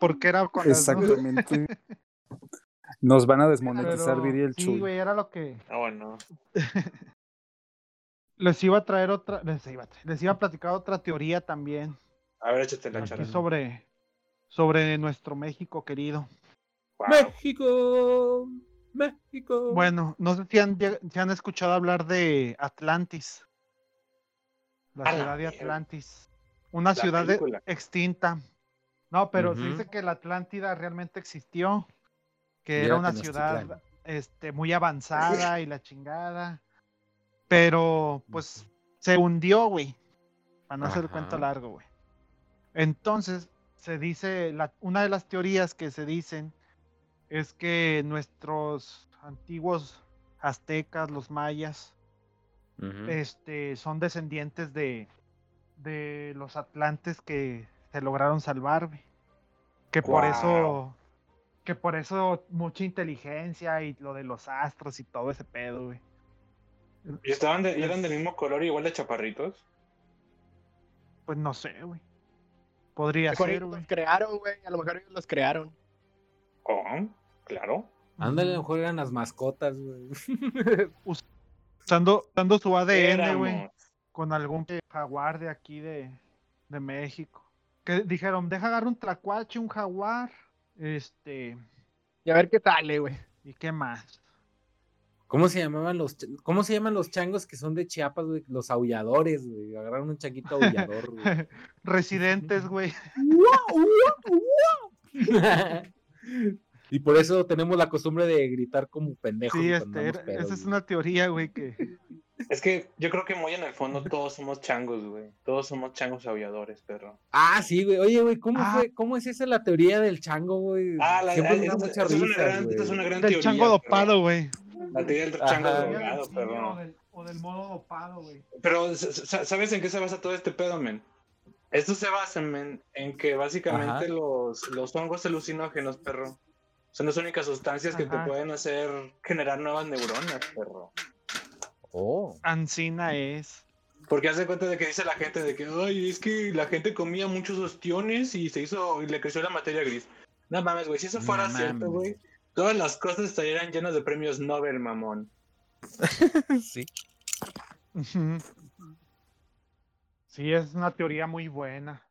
Speaker 1: Porque era con.
Speaker 5: Exactamente. Nos van a desmonetizar,
Speaker 1: Pero
Speaker 5: diría el
Speaker 1: sí,
Speaker 5: Chuy.
Speaker 1: güey, era lo que
Speaker 2: Ah, bueno.
Speaker 1: les iba a traer otra, les iba a, traer- les iba a platicar otra teoría también
Speaker 2: A ver, échate la charla.
Speaker 1: sobre, sobre nuestro México querido.
Speaker 2: Wow.
Speaker 7: México. México.
Speaker 1: Bueno, no sé si han, si han escuchado hablar de Atlantis. La
Speaker 2: A la
Speaker 1: ciudad de. Atlantis. Una
Speaker 2: La
Speaker 1: ciudad de- extinta. No, pero se dice que la Atlántida realmente existió. Que era una ciudad este, muy avanzada y la chingada. Pero, pues, se hundió, güey. Para no hacer el cuento largo, güey. Entonces, se dice, la, una de las teorías que se dicen es que nuestros antiguos aztecas, los mayas, Este, son descendientes de, de los atlantes que se lograron salvar, güey. Que por eso, que por eso mucha inteligencia y lo de los astros y todo ese pedo, güey.
Speaker 2: ¿Y estaban de- y eran del mismo color, igual de chaparritos?
Speaker 1: Pues no sé, güey. Podría ser,
Speaker 3: ellos
Speaker 1: güey.
Speaker 3: los crearon, güey. A lo mejor ellos los crearon.
Speaker 2: Oh, claro.
Speaker 7: Ándale, a lo mejor eran las mascotas, güey.
Speaker 1: Usando, usando su ADN, güey. Con algún jaguar de aquí de, de México. Que dijeron, deja agarrar un tlacuache, un jaguar. Este,
Speaker 3: Y a ver qué sale, güey.
Speaker 1: ¿y qué más?
Speaker 7: ¿Cómo se llamaban los ch- cómo se llaman los changos que son de Chiapas, güey? Los aulladores, güey. Agarraron un changuito aullador, güey.
Speaker 1: Residentes, güey.
Speaker 7: y por eso tenemos la costumbre de gritar como pendejos.
Speaker 1: Sí, este,
Speaker 7: andamos
Speaker 1: era-
Speaker 7: pedos,
Speaker 1: esa es una teoría, güey, que
Speaker 2: Es que yo creo que muy en el fondo todos somos changos, güey. Todos somos changos aulladores, perro.
Speaker 7: Ah, sí, güey. Oye, güey, ¿cómo
Speaker 1: Ah.
Speaker 7: fue? ¿Cómo es esa la teoría del chango, güey?
Speaker 2: Ah, la, esta- esta es una
Speaker 7: risa,
Speaker 2: gran,
Speaker 7: güey.
Speaker 2: esta es una gran
Speaker 1: del
Speaker 2: teoría.
Speaker 1: chango dopado, güey.
Speaker 2: La teoría del chango
Speaker 1: Sí,
Speaker 2: perro.
Speaker 1: o, del, o del modo dopado, güey.
Speaker 2: Pero, sa- sa- ¿sabes en qué se basa todo este pedo, men? Esto se basa, men, en que básicamente
Speaker 7: Ajá.
Speaker 2: los, los hongos alucinógenos, perro, son las únicas sustancias que te pueden hacer generar nuevas neuronas, perro.
Speaker 7: Oh.
Speaker 1: Ancina es.
Speaker 2: Porque hace cuenta de que dice la gente de que, ay, es que la gente comía muchos ostiones y se hizo, y le creció la materia gris. No mames, güey, si eso fuera
Speaker 7: No
Speaker 2: cierto, güey, todas las cosas estarían llenas de premios Nobel, mamón.
Speaker 7: sí.
Speaker 1: Sí, es una teoría muy buena.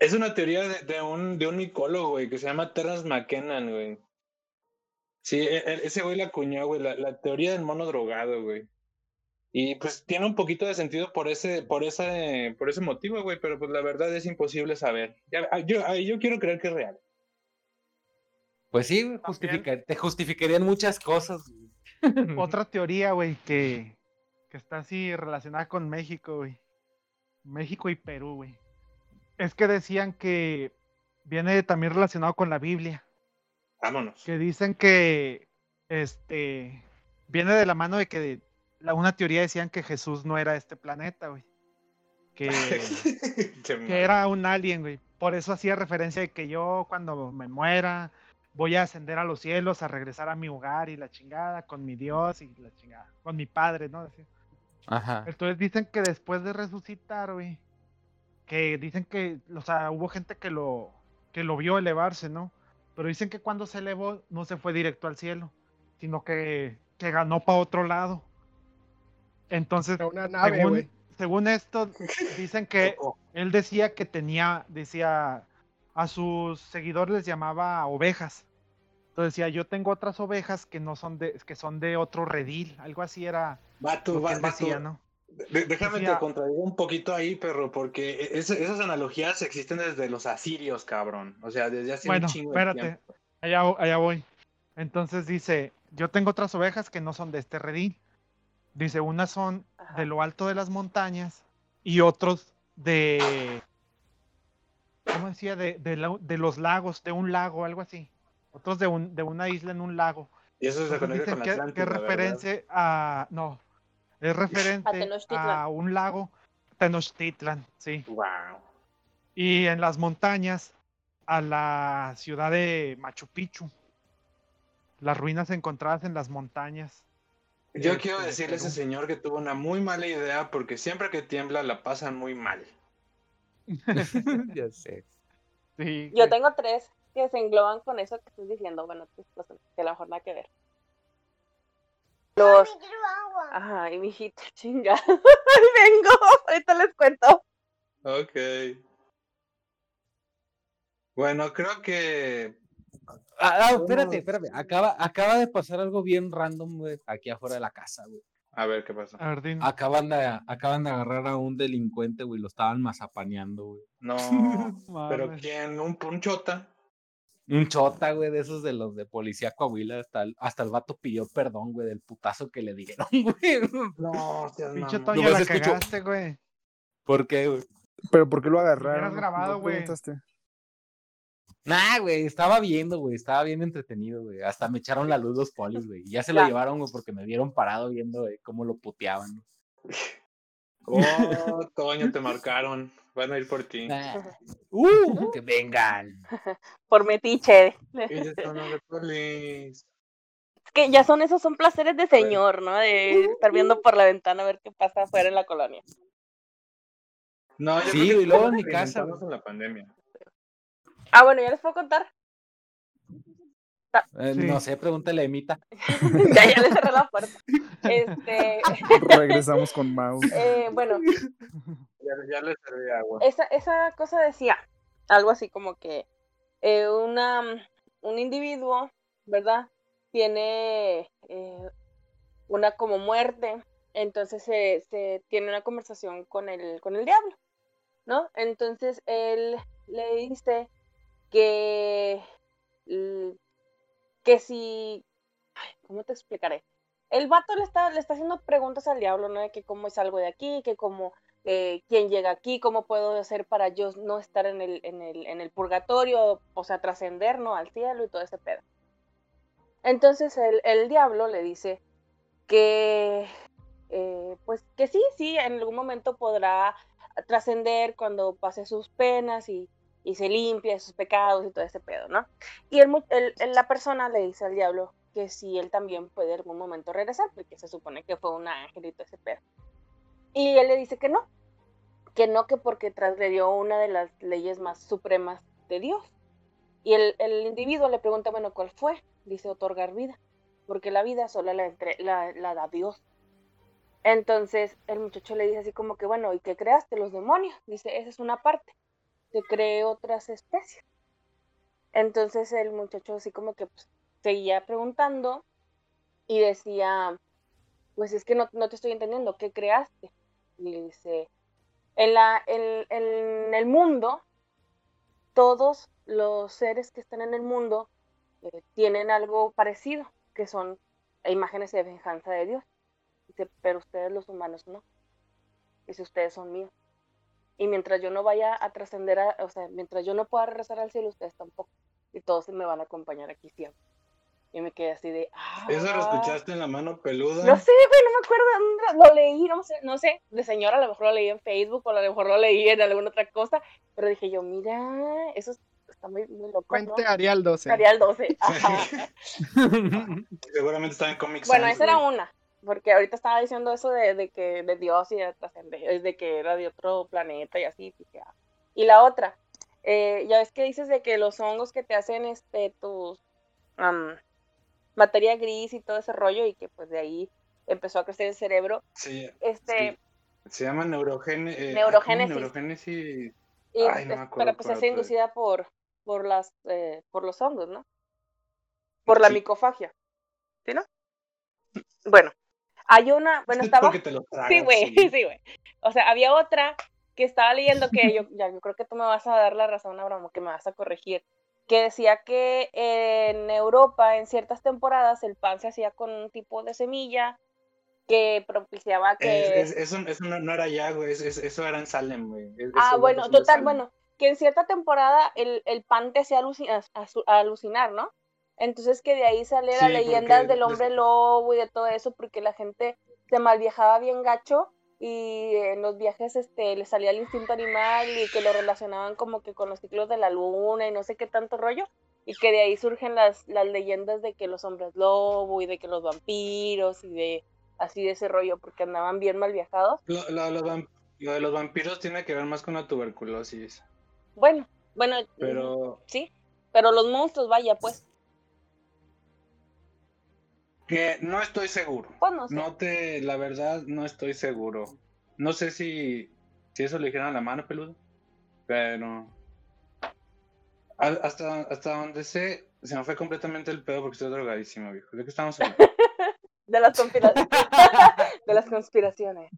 Speaker 2: Es una teoría de, de un, de un micólogo, güey, que se llama Terence McKenna, güey. Sí, e- e- ese güey la acuñó, güey, la, la teoría del mono drogado, güey. Y pues tiene un poquito de sentido por ese, por ese, por ese motivo, güey, pero pues la verdad es imposible saber. Ah, yo, ah, yo quiero creer que es real.
Speaker 7: Pues sí, güey, justifica- te justificarían muchas cosas. güey.
Speaker 1: Otra teoría, güey, que, que está así relacionada con México, güey. México y Perú, güey. Es que decían que viene también relacionado con la Biblia.
Speaker 2: Vámonos.
Speaker 1: Que dicen que este viene de la mano de que la, una teoría decían que Jesús no era este planeta, güey. Que, que era un alien, güey. por eso hacía referencia de que yo cuando me muera voy a ascender a los cielos, a regresar a mi hogar y la chingada, con mi Dios y la chingada, con mi padre, ¿no? Decía.
Speaker 7: Ajá.
Speaker 1: Entonces dicen que después de resucitar, güey, que dicen que, o sea, hubo gente que lo, que lo vio elevarse, ¿no? Pero dicen que cuando se elevó no se fue directo al cielo, sino que, que ganó para otro lado. Entonces,
Speaker 3: Era una nave,
Speaker 1: según, según esto, dicen que él decía que tenía, decía, a sus seguidores les llamaba ovejas. Entonces decía, yo tengo otras ovejas que no son de, que son de otro redil, algo así era
Speaker 2: Vato,
Speaker 1: lo que
Speaker 2: va- vato,
Speaker 1: decía, ¿no?
Speaker 2: De- déjame
Speaker 1: Decía-
Speaker 2: te contradigo un poquito ahí, perro, porque e- esas analogías existen desde los asirios, cabrón. O sea, desde hace
Speaker 1: Bueno,
Speaker 2: un chingo de
Speaker 1: espérate,
Speaker 2: tiempo.
Speaker 1: allá, allá voy. Entonces dice, yo tengo otras ovejas que no son de este redil. Dice, unas son
Speaker 4: Ajá.
Speaker 1: de lo alto de las montañas y otros de, ¿cómo decía? De, de, la- de los lagos, de un lago, algo así. Otros de, un, de una isla en un lago.
Speaker 2: Y eso se conecta con
Speaker 1: que, que
Speaker 2: Atlántida,
Speaker 1: es
Speaker 2: ¿verdad?
Speaker 1: referencia a, no, es referente a un lago, Tenochtitlan, sí.
Speaker 2: Wow.
Speaker 1: Y en las montañas, a la ciudad de Machu Picchu. Las ruinas encontradas en las montañas.
Speaker 2: Yo
Speaker 1: Este,
Speaker 2: quiero decirle a ese señor que tuvo una muy mala idea porque siempre que tiembla la pasan muy mal.
Speaker 7: ya sé.
Speaker 1: Sí,
Speaker 4: Yo
Speaker 1: que-
Speaker 4: tengo tres que se engloban con eso que estás diciendo. Bueno, tres cosas que a lo mejor nada que ver. Los. Ajá, y mi hijito, chinga. Vengo, ahorita les cuento.
Speaker 2: Ok. Bueno, creo que
Speaker 7: Ah, ah, espérate, espérate. Acaba, acaba de pasar algo bien random, güey, aquí afuera de la casa, güey.
Speaker 2: A ver qué pasa.
Speaker 1: A ver, Din.
Speaker 7: Acaban de, acaban de agarrar a un delincuente, güey, lo estaban mazapaneando, güey.
Speaker 2: No, pero. ¿quién? ¿Un, un chota?
Speaker 7: Un chota, güey, de esos de los de policía Coahuila. Hasta el, hasta el vato pidió perdón, güey, del putazo que le dieron, güey.
Speaker 2: No, seas
Speaker 1: Pinche. Toño,
Speaker 7: Nomás
Speaker 1: la
Speaker 7: escucho-
Speaker 1: cagaste, güey.
Speaker 7: ¿Por qué, güey?
Speaker 5: Pero ¿por qué lo agarraron?
Speaker 1: hubieras grabado,
Speaker 5: ¿No
Speaker 1: güey.
Speaker 5: preguntaste?
Speaker 7: Nah, güey, estaba viendo, güey, estaba bien entretenido, güey. Hasta me echaron la luz los polis, güey. y Ya se lo
Speaker 4: Ya.
Speaker 7: llevaron, güey, porque me vieron parado viendo, güey, cómo lo puteaban.
Speaker 2: Oh, Toño, te marcaron. Van a ir por ti.
Speaker 7: Nah. Uh, que vengan.
Speaker 4: Por metiche.
Speaker 2: Ellos son los
Speaker 4: que ya son esos, son placeres de señor, ¿no? De estar viendo por la ventana a ver qué pasa afuera en la colonia.
Speaker 2: No, yo
Speaker 7: Sí,
Speaker 2: creo que
Speaker 7: y luego en mi casa,
Speaker 2: en la pandemia.
Speaker 4: Ah, bueno, ya les puedo contar.
Speaker 7: Eh,
Speaker 1: Sí.
Speaker 7: No sé, pregúntale a Emita.
Speaker 4: ya, ya les cerré la puerta. Este,
Speaker 5: Regresamos con Mau.
Speaker 4: eh, bueno,
Speaker 2: Ya, ya le serví agua.
Speaker 4: esa, esa cosa decía algo así como que eh, una, un individuo, ¿verdad? Tiene eh, una como muerte, entonces se, se tiene una conversación con el, con el diablo, ¿no? Entonces él le dice que, que si, ¿cómo te explicaré? El vato le está, le está haciendo preguntas al diablo, ¿no? De que cómo salgo de aquí, que cómo eh, quién llega aquí, cómo puedo hacer para yo no estar en el, en el, en el purgatorio, o sea, trascender, ¿no? Al cielo y todo ese pedo. Entonces el, el diablo le dice que, eh, pues que sí, sí, en algún momento podrá trascender cuando pase sus penas y, y se limpia de sus pecados y todo ese pedo, ¿no? Y el, el- la persona le dice al diablo que sí, él también puede en algún momento regresar, porque se supone que fue un ángel y todo ese pedo. Y él le dice que no, que no, que porque transgredió una de las leyes más supremas de Dios. Y el, el individuo le pregunta, bueno, ¿cuál fue? Dice, otorgar vida, porque la vida solo la, entre- la, la da Dios. Entonces el muchacho le dice así como que, bueno, ¿y qué creaste? Los demonios. Dice, esa es una parte. Te creé otras especies. Entonces el muchacho así como que pues, seguía preguntando y decía, pues es que no, no te estoy entendiendo, ¿qué creaste? Y le dice, en, la, en, en el mundo, todos los seres que están en el mundo eh, tienen algo parecido, que son imágenes de semejanza de Dios. Dice, pero ustedes los humanos no. Dice, ustedes son míos. Y mientras yo no vaya a trascender, a- o sea, mientras yo no pueda regresar al cielo, ustedes tampoco. Y todos me van a acompañar aquí siempre. Y me quedé así de, ah.
Speaker 2: ¿Eso lo escuchaste en la mano peluda?
Speaker 4: No sé, güey, no me acuerdo dónde lo leí, no sé, no sé, de señora a lo mejor lo leí en Facebook o a lo mejor lo leí en alguna otra cosa, pero dije yo, mira, eso es- está muy, muy loco, ¿no?
Speaker 3: Cuente Arial 12.
Speaker 4: Arial 12, ajá.
Speaker 2: Seguramente estaba en Comic
Speaker 4: Bueno,
Speaker 2: Sans,
Speaker 4: esa era una, porque ahorita estaba diciendo eso de, de que de Dios y de, de que era de otro planeta y así. Y la otra, eh, ya ves que dices de que los hongos que te hacen este tus am, materia gris y todo ese rollo y que pues de ahí empezó a crecer el cerebro.
Speaker 2: Sí,
Speaker 4: Este,
Speaker 2: se llama neurogene- eh,
Speaker 4: Neurogénesis.
Speaker 2: neurogénesis.
Speaker 4: y,
Speaker 2: Ay, no me
Speaker 4: es-
Speaker 2: acuerdo
Speaker 4: pero pues es inducida por, por las eh, por los hongos, ¿no? Por la
Speaker 2: Sí.
Speaker 4: micofagia. ¿Sí, no? Bueno, hay una, bueno,
Speaker 2: Es
Speaker 4: estaba
Speaker 2: te lo tragas,
Speaker 4: Sí, güey, sí, güey. O sea, había otra que estaba leyendo que yo, ya, yo creo que tú me vas a dar la razón, Abraham, que me vas a corregir, que decía que en Europa, en ciertas temporadas, el pan se hacía con un tipo de semilla que propiciaba que...
Speaker 2: Es- es- eso eso no, no era ya, güey. es- es- eso era en Salem, güey.
Speaker 4: Ah, bueno, total, bueno, que en cierta temporada el, el pan te hacía alucinar, ¿no? Entonces que de ahí sale
Speaker 2: Sí,
Speaker 4: la leyenda
Speaker 2: porque
Speaker 4: del hombre lobo y de todo eso, porque la gente se malviajaba bien gacho y en los viajes este le salía el instinto animal y que lo relacionaban como que con los ciclos de la luna y no sé qué tanto rollo y que de ahí surgen las, las leyendas de que los hombres lobo y de que los vampiros y de así de ese rollo porque andaban bien mal viajados.
Speaker 2: Lo, lo- lo vam- lo de los vampiros tiene que ver más con la tuberculosis.
Speaker 4: Bueno, bueno,
Speaker 2: Pero
Speaker 4: sí, pero los monstruos, vaya, pues,
Speaker 2: que no estoy seguro.
Speaker 4: pues no sé.
Speaker 2: No te, la verdad, no estoy seguro. No sé si, si eso le dijeron a la mano peluda, pero a- hasta, hasta donde sé, se me fue completamente el pedo porque estoy drogadísimo, viejo. ¿De qué estamos hablando?
Speaker 4: De las, conspira- de las conspiraciones.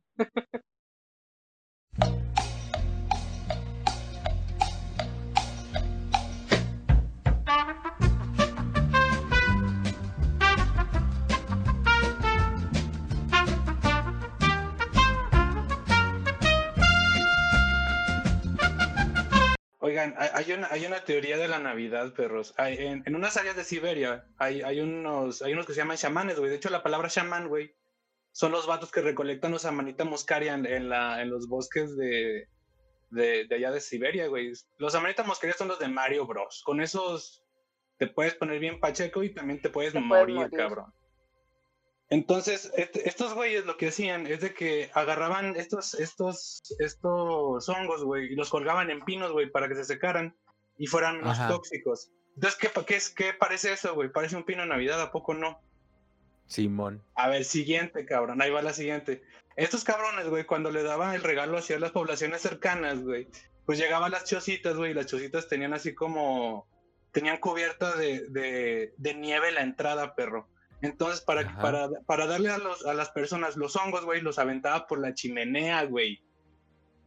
Speaker 2: Oigan, hay, una, hay una teoría de la Navidad, perros. Hay, en, en unas áreas de Siberia hay, hay, unos, hay unos que se llaman chamanes, güey. De hecho, la palabra chamán, güey, son los vatos que recolectan los amanita muscaria en, en la, en los bosques de, de, de allá de Siberia, güey. Los amanita muscaria son los de Mario Bros. Con esos te puedes poner bien pacheco y también te puedes,
Speaker 4: Te puedes
Speaker 2: morir,
Speaker 4: morir.
Speaker 2: cabrón. Entonces, este- estos güeyes lo que hacían es de que agarraban estos, estos, estos hongos, güey, y los colgaban en pinos, güey, para que se secaran y fueran
Speaker 7: Ajá.
Speaker 2: tóxicos. Entonces, ¿qué, qué, es, ¿qué parece eso, güey? Parece un pino de Navidad, ¿a poco no?
Speaker 7: Simón.
Speaker 2: A ver, siguiente, cabrón, ahí va la siguiente. Estos cabrones, güey, cuando le daban el regalo hacia las poblaciones cercanas, güey, pues llegaban las chocitas, güey, y las chocitas tenían así como, tenían cubierta de, de, de nieve la entrada, perro. Entonces, para, para, para darle a, los, a las personas los hongos, güey, los aventaba por la chimenea, güey.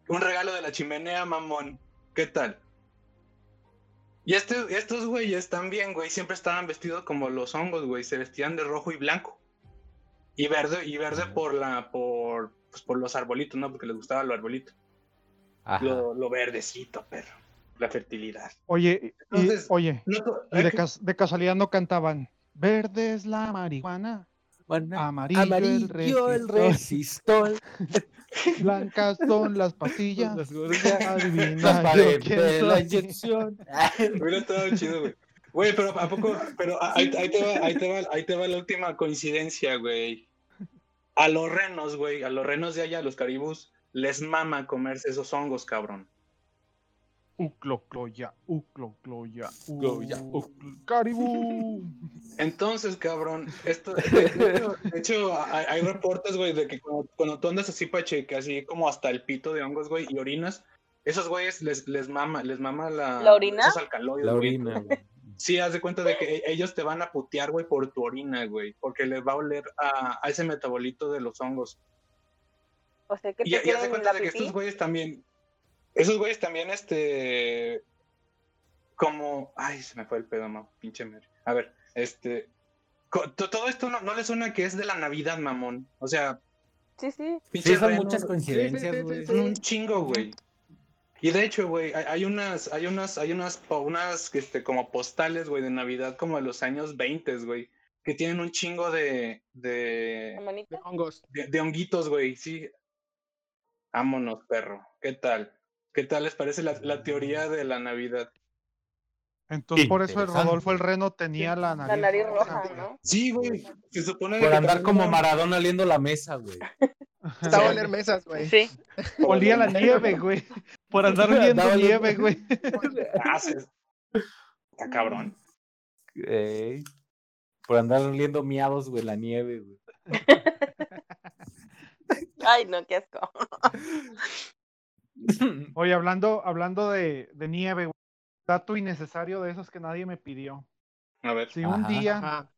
Speaker 2: Un regalo de la chimenea, mamón. ¿Qué tal? Y este, estos güeyes también, güey, siempre estaban vestidos como los hongos, güey. Se vestían de rojo y blanco. Y verde, y verde
Speaker 7: Ajá.
Speaker 2: por la, por, pues por los arbolitos, ¿no? Porque les gustaba lo arbolito.
Speaker 7: Ajá.
Speaker 2: Lo, lo verdecito, perro. La fertilidad.
Speaker 1: Oye, y,
Speaker 2: Entonces,
Speaker 1: oye,
Speaker 2: No to-
Speaker 1: y de,
Speaker 2: hay que-
Speaker 1: cas- de casualidad no cantaban. Verde es la marihuana,
Speaker 7: Bueno,
Speaker 1: amarillo,
Speaker 7: amarillo el
Speaker 1: el
Speaker 7: resistol.
Speaker 1: blancas son las pastillas.
Speaker 7: Las gordas.
Speaker 1: Adivina
Speaker 7: Las
Speaker 1: yo quién
Speaker 7: de la inyección.
Speaker 2: Hubiera estado chido, güey. Güey, pero ¿a poco? Pero ahí, ahí te va, ahí, te va, ahí te va la última coincidencia, güey. A los renos, güey, a los renos de allá, a los caribús, les mama comerse esos hongos, cabrón.
Speaker 1: Uclocloya, uclocloya,
Speaker 7: Cloya,
Speaker 1: ucl- caribú.
Speaker 2: Entonces, cabrón, esto, de hecho, de hecho, hay, hay reportes, güey, de que cuando, cuando tú andas así pacheque, así como hasta el pito de hongos, güey, y orinas, esos güeyes les, les mama, les mama la,
Speaker 4: ¿La orina?
Speaker 2: esos alcaloides,
Speaker 7: La
Speaker 2: güey.
Speaker 7: orina, güey.
Speaker 2: Sí, haz de cuenta de que e- ellos te van a putear, güey, por tu orina, güey, porque les va a oler a, a ese metabolito de los hongos.
Speaker 4: O sea, que
Speaker 2: Y,
Speaker 4: te
Speaker 2: y haz de cuenta
Speaker 4: la
Speaker 2: de que estos güeyes también, esos güeyes también, este, como, ay, se me fue el pedo, no, pinche mer. A ver, este, todo esto no, no le suena que es de la Navidad, mamón. O sea,
Speaker 4: Sí, sí.
Speaker 7: Sí,
Speaker 2: pinche
Speaker 7: son
Speaker 2: reno,
Speaker 7: muchas
Speaker 3: sí,
Speaker 7: coincidencias,
Speaker 3: sí,
Speaker 7: güey.
Speaker 3: sí,
Speaker 2: son un chingo, güey. Y de hecho, güey, hay, unas, hay unas, hay unas, unas, este, como postales, güey, de Navidad como de los años 20, güey, que tienen un chingo de, de.
Speaker 3: De hongos.
Speaker 2: de, de honguitos, güey, sí. Vámonos, perro. ¿Qué tal? ¿Qué tal les parece la, la teoría de la Navidad?
Speaker 1: Entonces, por eso el. Rodolfo el Reno tenía la nariz,
Speaker 4: La nariz roja, ¿no?
Speaker 2: Sí, güey. Se supone
Speaker 7: Por
Speaker 2: que
Speaker 7: andar como Maradona oliendo la mesa, güey.
Speaker 3: Estaba a oler mesas, güey.
Speaker 4: Sí.
Speaker 1: Olía la nieve, güey. Por andar oliendo
Speaker 7: oliendo-
Speaker 1: nieve, güey.
Speaker 2: Ah, Está cabrón.
Speaker 7: Ey. Por andar oliendo miados, güey, la nieve, güey.
Speaker 4: Ay, no, qué asco.
Speaker 1: Oye, hablando, hablando de, de nieve, güey. Dato innecesario de esos que nadie me pidió.
Speaker 2: A ver.
Speaker 1: Si un
Speaker 7: Ajá.
Speaker 1: día,
Speaker 3: Ajá.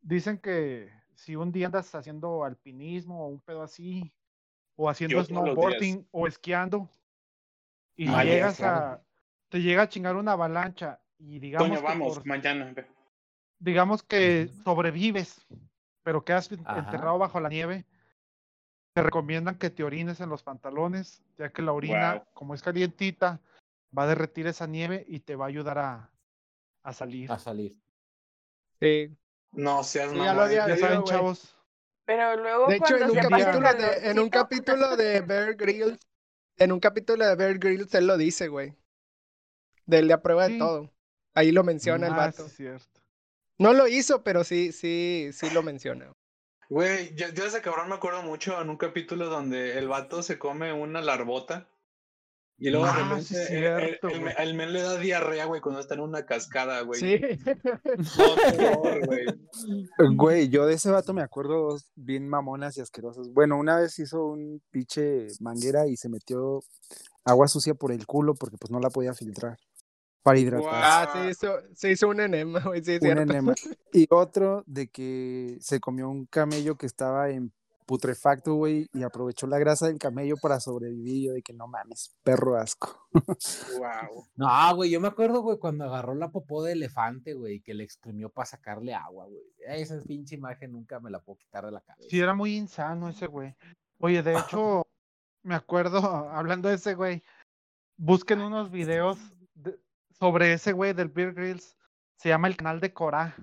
Speaker 1: dicen que si un día andas haciendo alpinismo o un pedo así, o haciendo snowboarding o esquiando, y
Speaker 2: Ah, ya,
Speaker 1: llegas
Speaker 2: claro.
Speaker 1: a, te llega a chingar una avalancha, y digamos
Speaker 2: Toño,
Speaker 1: que
Speaker 2: vamos,
Speaker 1: por-
Speaker 2: mañana.
Speaker 1: digamos que sobrevives, pero quedas
Speaker 7: Ajá.
Speaker 1: enterrado bajo la nieve, te recomiendan que te orines en los pantalones, ya que la orina, como es calientita, va a derretir esa nieve y te va a ayudar a, a salir.
Speaker 7: A salir.
Speaker 3: Sí.
Speaker 2: No seas
Speaker 3: Sí, ya lo había
Speaker 1: Ya saben, chavos.
Speaker 4: Pero luego
Speaker 3: De hecho, en un,
Speaker 1: capítulo
Speaker 3: de, en un
Speaker 4: calorcito-
Speaker 3: capítulo de Bear Grylls, en un capítulo de Bear Grylls, él lo dice, güey. Del de a prueba de
Speaker 1: Sí.
Speaker 3: todo. Ahí lo menciona el
Speaker 1: Ah,
Speaker 3: vato.
Speaker 1: sí, es cierto.
Speaker 3: No lo hizo, pero sí, sí, sí lo menciona.
Speaker 2: Güey, yo, yo de ese cabrón me acuerdo mucho en un capítulo donde el vato se come una larbota y luego de
Speaker 1: Ah,
Speaker 2: repente
Speaker 1: sí,
Speaker 2: el- el, men le da diarrea, güey, cuando está en una cascada, güey.
Speaker 3: Sí.
Speaker 2: No, qué horror, güey.
Speaker 5: Güey, yo de ese vato me acuerdo dos bien mamonas y asquerosas. Bueno, una vez hizo un pinche manguera y se metió agua sucia por el culo porque pues no la podía filtrar para hidratar.
Speaker 3: Ah, sí hizo, se hizo un enema, güey, sí,
Speaker 5: un
Speaker 3: cierto.
Speaker 5: enema. Y otro de que se comió un camello que estaba en putrefacto, güey, y aprovechó la grasa del camello para sobrevivir. Y yo de que no mames, perro asco.
Speaker 2: Wow.
Speaker 7: No, güey, yo me acuerdo, güey, cuando agarró la popó de elefante, güey, y que le exprimió para sacarle agua, güey. Esa pinche imagen nunca me la puedo quitar de la cabeza.
Speaker 1: Sí, era muy insano ese güey. Oye, de hecho, me acuerdo, hablando de ese güey, busquen unos videos de- sobre ese güey del Beer Grylls. Se llama el canal de Cora,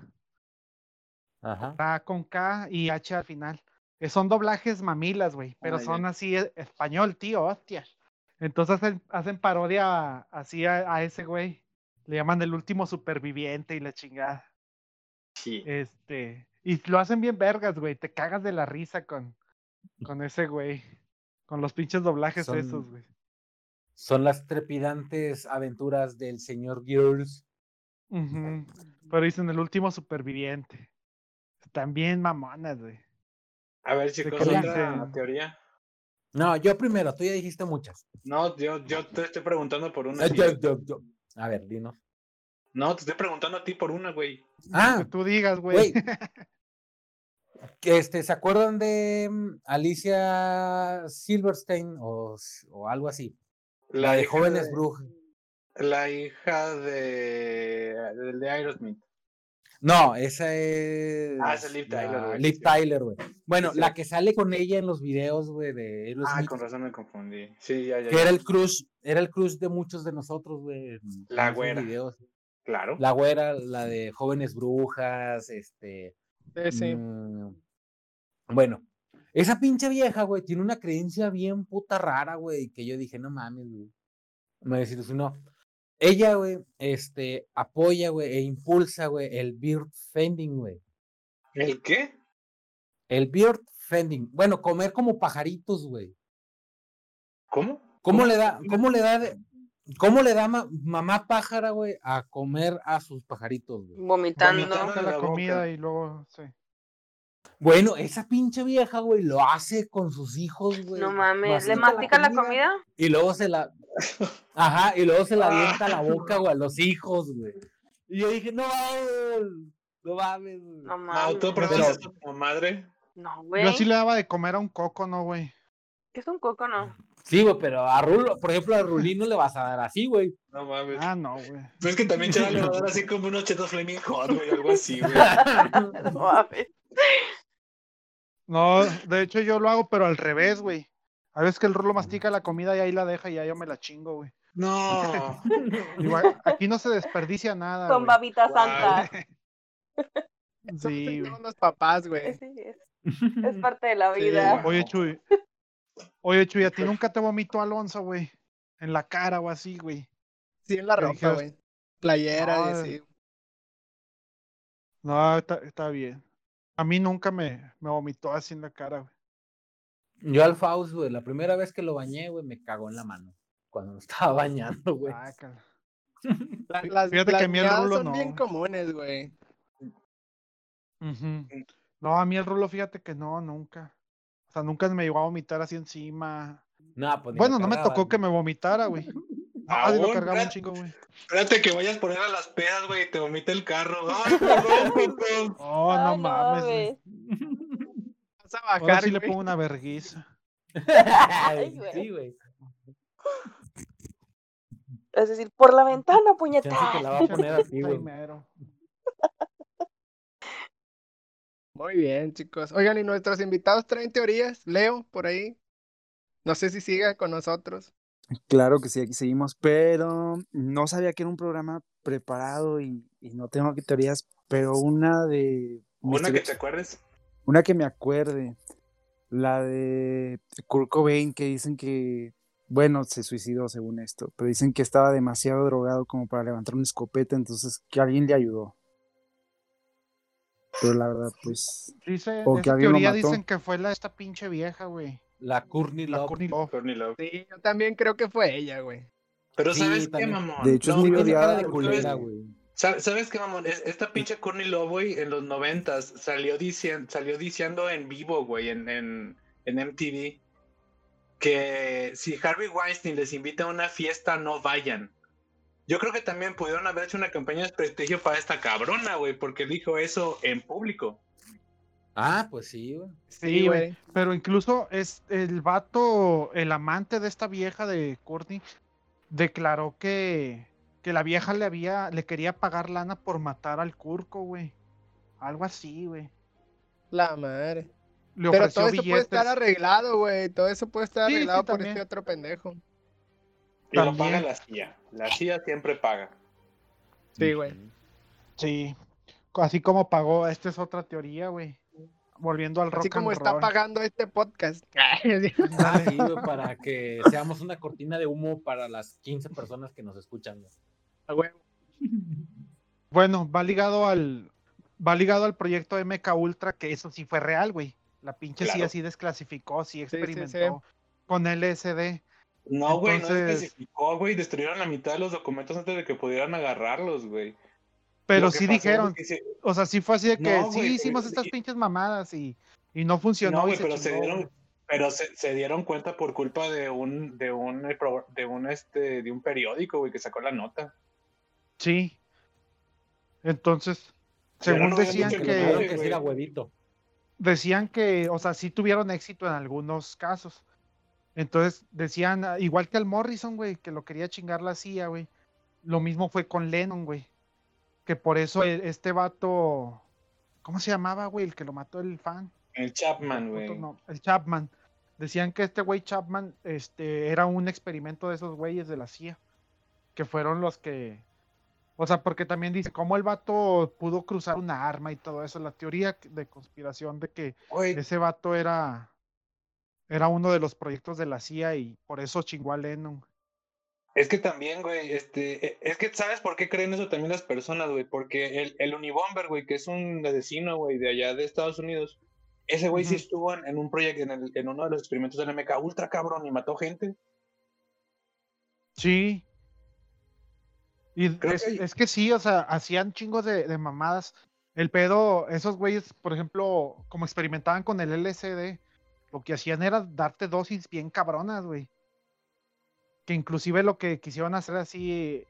Speaker 7: Ajá.
Speaker 1: Cora con K y H al final. Que son doblajes mamilas, güey, pero son así e- español, tío, hostia. Entonces hacen, hacen parodia así a, a ese güey. Le llaman el último superviviente y la chingada.
Speaker 2: Sí.
Speaker 1: Este, y lo hacen bien vergas, güey. Te cagas de la risa con, con ese güey. Con los pinches doblajes
Speaker 7: Son-
Speaker 1: esos, güey.
Speaker 7: Son las trepidantes aventuras del señor Girls.
Speaker 1: Ujú. Pero dicen el último superviviente. Bien mamonas, güey.
Speaker 2: A ver, chicos, otra
Speaker 1: dicen?
Speaker 2: teoría.
Speaker 7: No, yo primero, tú ya dijiste muchas.
Speaker 2: No, yo, yo te estoy preguntando por una. Tío.
Speaker 7: yo- yo- yo. A ver, dinos.
Speaker 2: No, te estoy preguntando a ti por una, güey.
Speaker 7: Ah,
Speaker 1: Que tú digas, güey.
Speaker 7: güey. Que este, ¿se acuerdan de mm, Alicia Silverstein o, o algo así? La, de jóvenes
Speaker 2: de-
Speaker 7: brujas.
Speaker 2: La hija de, de, de Aerosmith.
Speaker 7: No, esa es.
Speaker 2: Ah, esa es Liv Tyler, güey,
Speaker 7: Liv. Tyler, güey. Bueno,
Speaker 2: Sí,
Speaker 7: la que sale con ella en los videos, güey, de
Speaker 2: Ah,
Speaker 7: Aerosmith,
Speaker 2: con razón me confundí. Sí, ya, ya.
Speaker 7: que
Speaker 2: ya.
Speaker 7: era el crush, era el crush de muchos de nosotros, güey.
Speaker 2: La güera.
Speaker 7: videos.
Speaker 2: Claro.
Speaker 7: La güera, la de jóvenes brujas, este.
Speaker 3: Sí, sí.
Speaker 7: Mm, Bueno, esa pinche vieja, güey, tiene una creencia bien puta rara, güey, que yo dije, no mames, güey. Me desilusionó. Ella, güey, este, apoya, güey, e impulsa, güey, el bird fending, güey.
Speaker 2: ¿El qué?
Speaker 7: El bird fending. Bueno, comer como pajaritos, güey.
Speaker 2: ¿Cómo?
Speaker 7: ¿Cómo le da, cómo le da, de- cómo le da ma- mamá pájara, güey, a comer a sus pajaritos, güey?
Speaker 4: Vomitando.
Speaker 2: Vomitando. La boca.
Speaker 1: comida y luego, sí.
Speaker 7: Bueno, esa pinche vieja, güey, lo hace con sus hijos, güey.
Speaker 4: No mames, ¿le
Speaker 7: mastica
Speaker 4: la comida?
Speaker 7: Y luego se la. Ajá, y luego se la avienta a la boca, güey, a los hijos, güey. Y yo dije, no mames, no mames, güey.
Speaker 4: No
Speaker 2: Mau, ¿tú
Speaker 4: mames.
Speaker 2: pruebas
Speaker 7: Pero-
Speaker 2: como madre?
Speaker 4: No, güey.
Speaker 1: Yo sí le daba de comer a un coco, ¿no, güey?
Speaker 4: ¿Qué es un coco, no?
Speaker 7: Sí, güey, pero a Rulo, por ejemplo, a Rulín no le vas a dar así, güey.
Speaker 2: No mames.
Speaker 1: Ah, no, güey.
Speaker 2: Pues es que también Chava le va a dar así como unos chetos flaming hot, güey, algo así, güey.
Speaker 4: No mames.
Speaker 1: No, de hecho yo lo hago, pero al revés, güey. A veces que el rulo mastica la comida y ahí la deja y ya yo me la chingo, güey.
Speaker 2: No.
Speaker 1: Igual, aquí no se desperdicia nada.
Speaker 4: Con
Speaker 1: güey.
Speaker 4: babita santa.
Speaker 1: Sí,
Speaker 3: los papás, güey.
Speaker 4: Sí, es, es parte de la vida.
Speaker 1: Oye, Chuy. Oye, Chuy, ¿a ti nunca te vomitó Alonso, güey? En la cara o así, güey.
Speaker 3: Sí, en la
Speaker 1: ¿Qué
Speaker 3: ropa, güey. Playera y
Speaker 1: No,
Speaker 3: así.
Speaker 1: No, está, está bien. A mí nunca me, me vomitó así en la cara, güey.
Speaker 7: Yo al Faust, güey, la primera vez que lo bañé, güey, me cagó en la mano. Cuando me estaba bañando, güey.
Speaker 3: La-
Speaker 1: Fí-
Speaker 3: las
Speaker 1: fíjate que a mí el rulo
Speaker 3: son bien comunes, güey.
Speaker 1: No, a mí el rulo, fíjate que no, nunca. O sea, nunca me llegó a vomitar así encima.
Speaker 7: No, pues lo
Speaker 1: Bueno, no me tocó que me vomitara, güey. Ah, sí lo cargaba un chingo, güey.
Speaker 2: Espérate que vayas por él a las pedas, güey, y te vomita el carro. Ay, perdón, perdón.
Speaker 1: Oh,
Speaker 4: Ay,
Speaker 1: no mames, güey.
Speaker 3: Vas a
Speaker 1: Ahora
Speaker 3: bajar,
Speaker 1: sí le pongo una verguiza.
Speaker 4: Ay,
Speaker 7: sí, güey.
Speaker 4: Es decir, por la ventana,
Speaker 7: Chance
Speaker 4: puñeta.
Speaker 7: que la va a poner así, güey.
Speaker 1: Primero.
Speaker 3: Muy bien, chicos. Oigan, y nuestros invitados traen teorías. Leo, por ahí. No sé si siga con nosotros.
Speaker 5: Claro que sí, aquí seguimos, pero no sabía que era un programa preparado y, y no tengo aquí teorías, pero una de...
Speaker 2: Una que te acuerdes.
Speaker 5: Una que me acuerde, la de Kurt Cobain, que dicen que, bueno, se suicidó según esto, pero dicen que estaba demasiado drogado como para levantar una escopeta, entonces que alguien le ayudó. Pero la verdad, pues,
Speaker 1: Dice,
Speaker 5: O que lo
Speaker 1: teoría
Speaker 5: mató.
Speaker 1: dicen que fue la esta pinche vieja, güey.
Speaker 7: La Courtney
Speaker 1: La
Speaker 7: Love.
Speaker 1: Courtney Love.
Speaker 2: Courtney Love.
Speaker 3: Sí, yo también creo que fue ella, güey.
Speaker 2: Pero
Speaker 7: Sí,
Speaker 2: ¿sabes qué, mamón?
Speaker 5: de hecho es
Speaker 2: No,
Speaker 5: muy
Speaker 7: Tiene cara
Speaker 5: odiada.
Speaker 7: de
Speaker 2: ¿sabes-
Speaker 7: culera, güey.
Speaker 2: ¿Sabes, ¿Sabes qué, mamón? Es- Esta pinche Courtney Love, güey, en los noventas salió diciendo, salió diciendo en vivo, güey, en, en, en MTV, que si Harvey Weinstein les invita a una fiesta, no vayan. Yo creo que también pudieron haber hecho una campaña de prestigio para esta cabrona, güey, porque dijo eso en público.
Speaker 7: Ah, pues sí, güey.
Speaker 1: Sí, güey. Pero incluso es el vato, el amante de esta vieja de Courtney, declaró que, que la vieja le había, le quería pagar lana por matar al Curco, güey. Algo así, güey.
Speaker 3: La madre.
Speaker 1: Le
Speaker 3: Pero todo eso puede estar arreglado, güey. Todo eso puede estar
Speaker 1: Sí, sí,
Speaker 3: arreglado por
Speaker 1: también.
Speaker 3: este otro pendejo.
Speaker 2: Y lo
Speaker 1: También.
Speaker 2: paga la CIA. La CIA siempre paga.
Speaker 3: Sí, güey.
Speaker 1: Sí. Así como pagó, esta es otra teoría, güey. Volviendo al rock
Speaker 3: Así como
Speaker 1: and
Speaker 3: está
Speaker 1: roll.
Speaker 3: pagando este podcast.
Speaker 7: Ah, sí, güey, para que seamos una cortina de humo para las 15 personas que nos escuchan. güey.
Speaker 1: Bueno, va ligado al va ligado al proyecto MK Ultra, que eso sí fue real, güey. La pinche sí
Speaker 2: Claro.
Speaker 1: así desclasificó, sí
Speaker 3: sí,
Speaker 1: experimentó con LSD.
Speaker 2: No, güey, no especificó, güey. Destruyeron la mitad de los documentos antes de que pudieran agarrarlos, güey.
Speaker 1: Pero sí dijeron,
Speaker 2: se-
Speaker 1: o sea, sí fue así de que
Speaker 2: No,
Speaker 1: sí hicimos estas
Speaker 2: y-
Speaker 1: pinches mamadas y, y no funcionó.
Speaker 2: No,
Speaker 1: y
Speaker 2: güey,
Speaker 1: se
Speaker 2: pero se dieron, pero se, se dieron cuenta por culpa de un, de un, de un, este, de un periódico, güey, que sacó la nota.
Speaker 1: Sí. Entonces, según
Speaker 2: no
Speaker 1: decían
Speaker 7: Que
Speaker 2: que
Speaker 1: que
Speaker 7: huevito.
Speaker 1: decían que, o sea, sí tuvieron éxito en algunos casos. Entonces decían, ah, igual que al Morrison, güey, que lo quería chingar la CIA, güey. Lo mismo fue con Lennon, güey. Que por eso e- este vato, ¿cómo se llamaba, güey? El que lo mató el fan.
Speaker 2: El Chapman, güey.
Speaker 1: no, el Chapman. Decían que este güey Chapman este, era un experimento de esos güeyes de la CIA. Que fueron los que. O sea, porque también dice cómo el vato pudo cruzar una arma y todo eso. La teoría de conspiración de que ese vato era. Era uno de los proyectos de la CIA y por eso chingó a Lennon.
Speaker 2: Es que también, güey, este, e- es que ¿sabes por qué creen eso también las personas, güey? Porque el, el Unibomber, güey, que es un asesino, güey, de allá de Estados Unidos, ese güey sí estuvo en, en un proyecto, en, el- en uno de los experimentos del MK ultra cabrón y mató gente.
Speaker 1: Sí. Y
Speaker 2: Creo
Speaker 1: es,
Speaker 2: que-
Speaker 1: es que sí, o sea, hacían chingos de, de mamadas. El pedo, esos güeyes, por ejemplo, como experimentaban con el LSD, lo que hacían era darte dosis bien cabronas, güey. Que inclusive lo que quisieron hacer así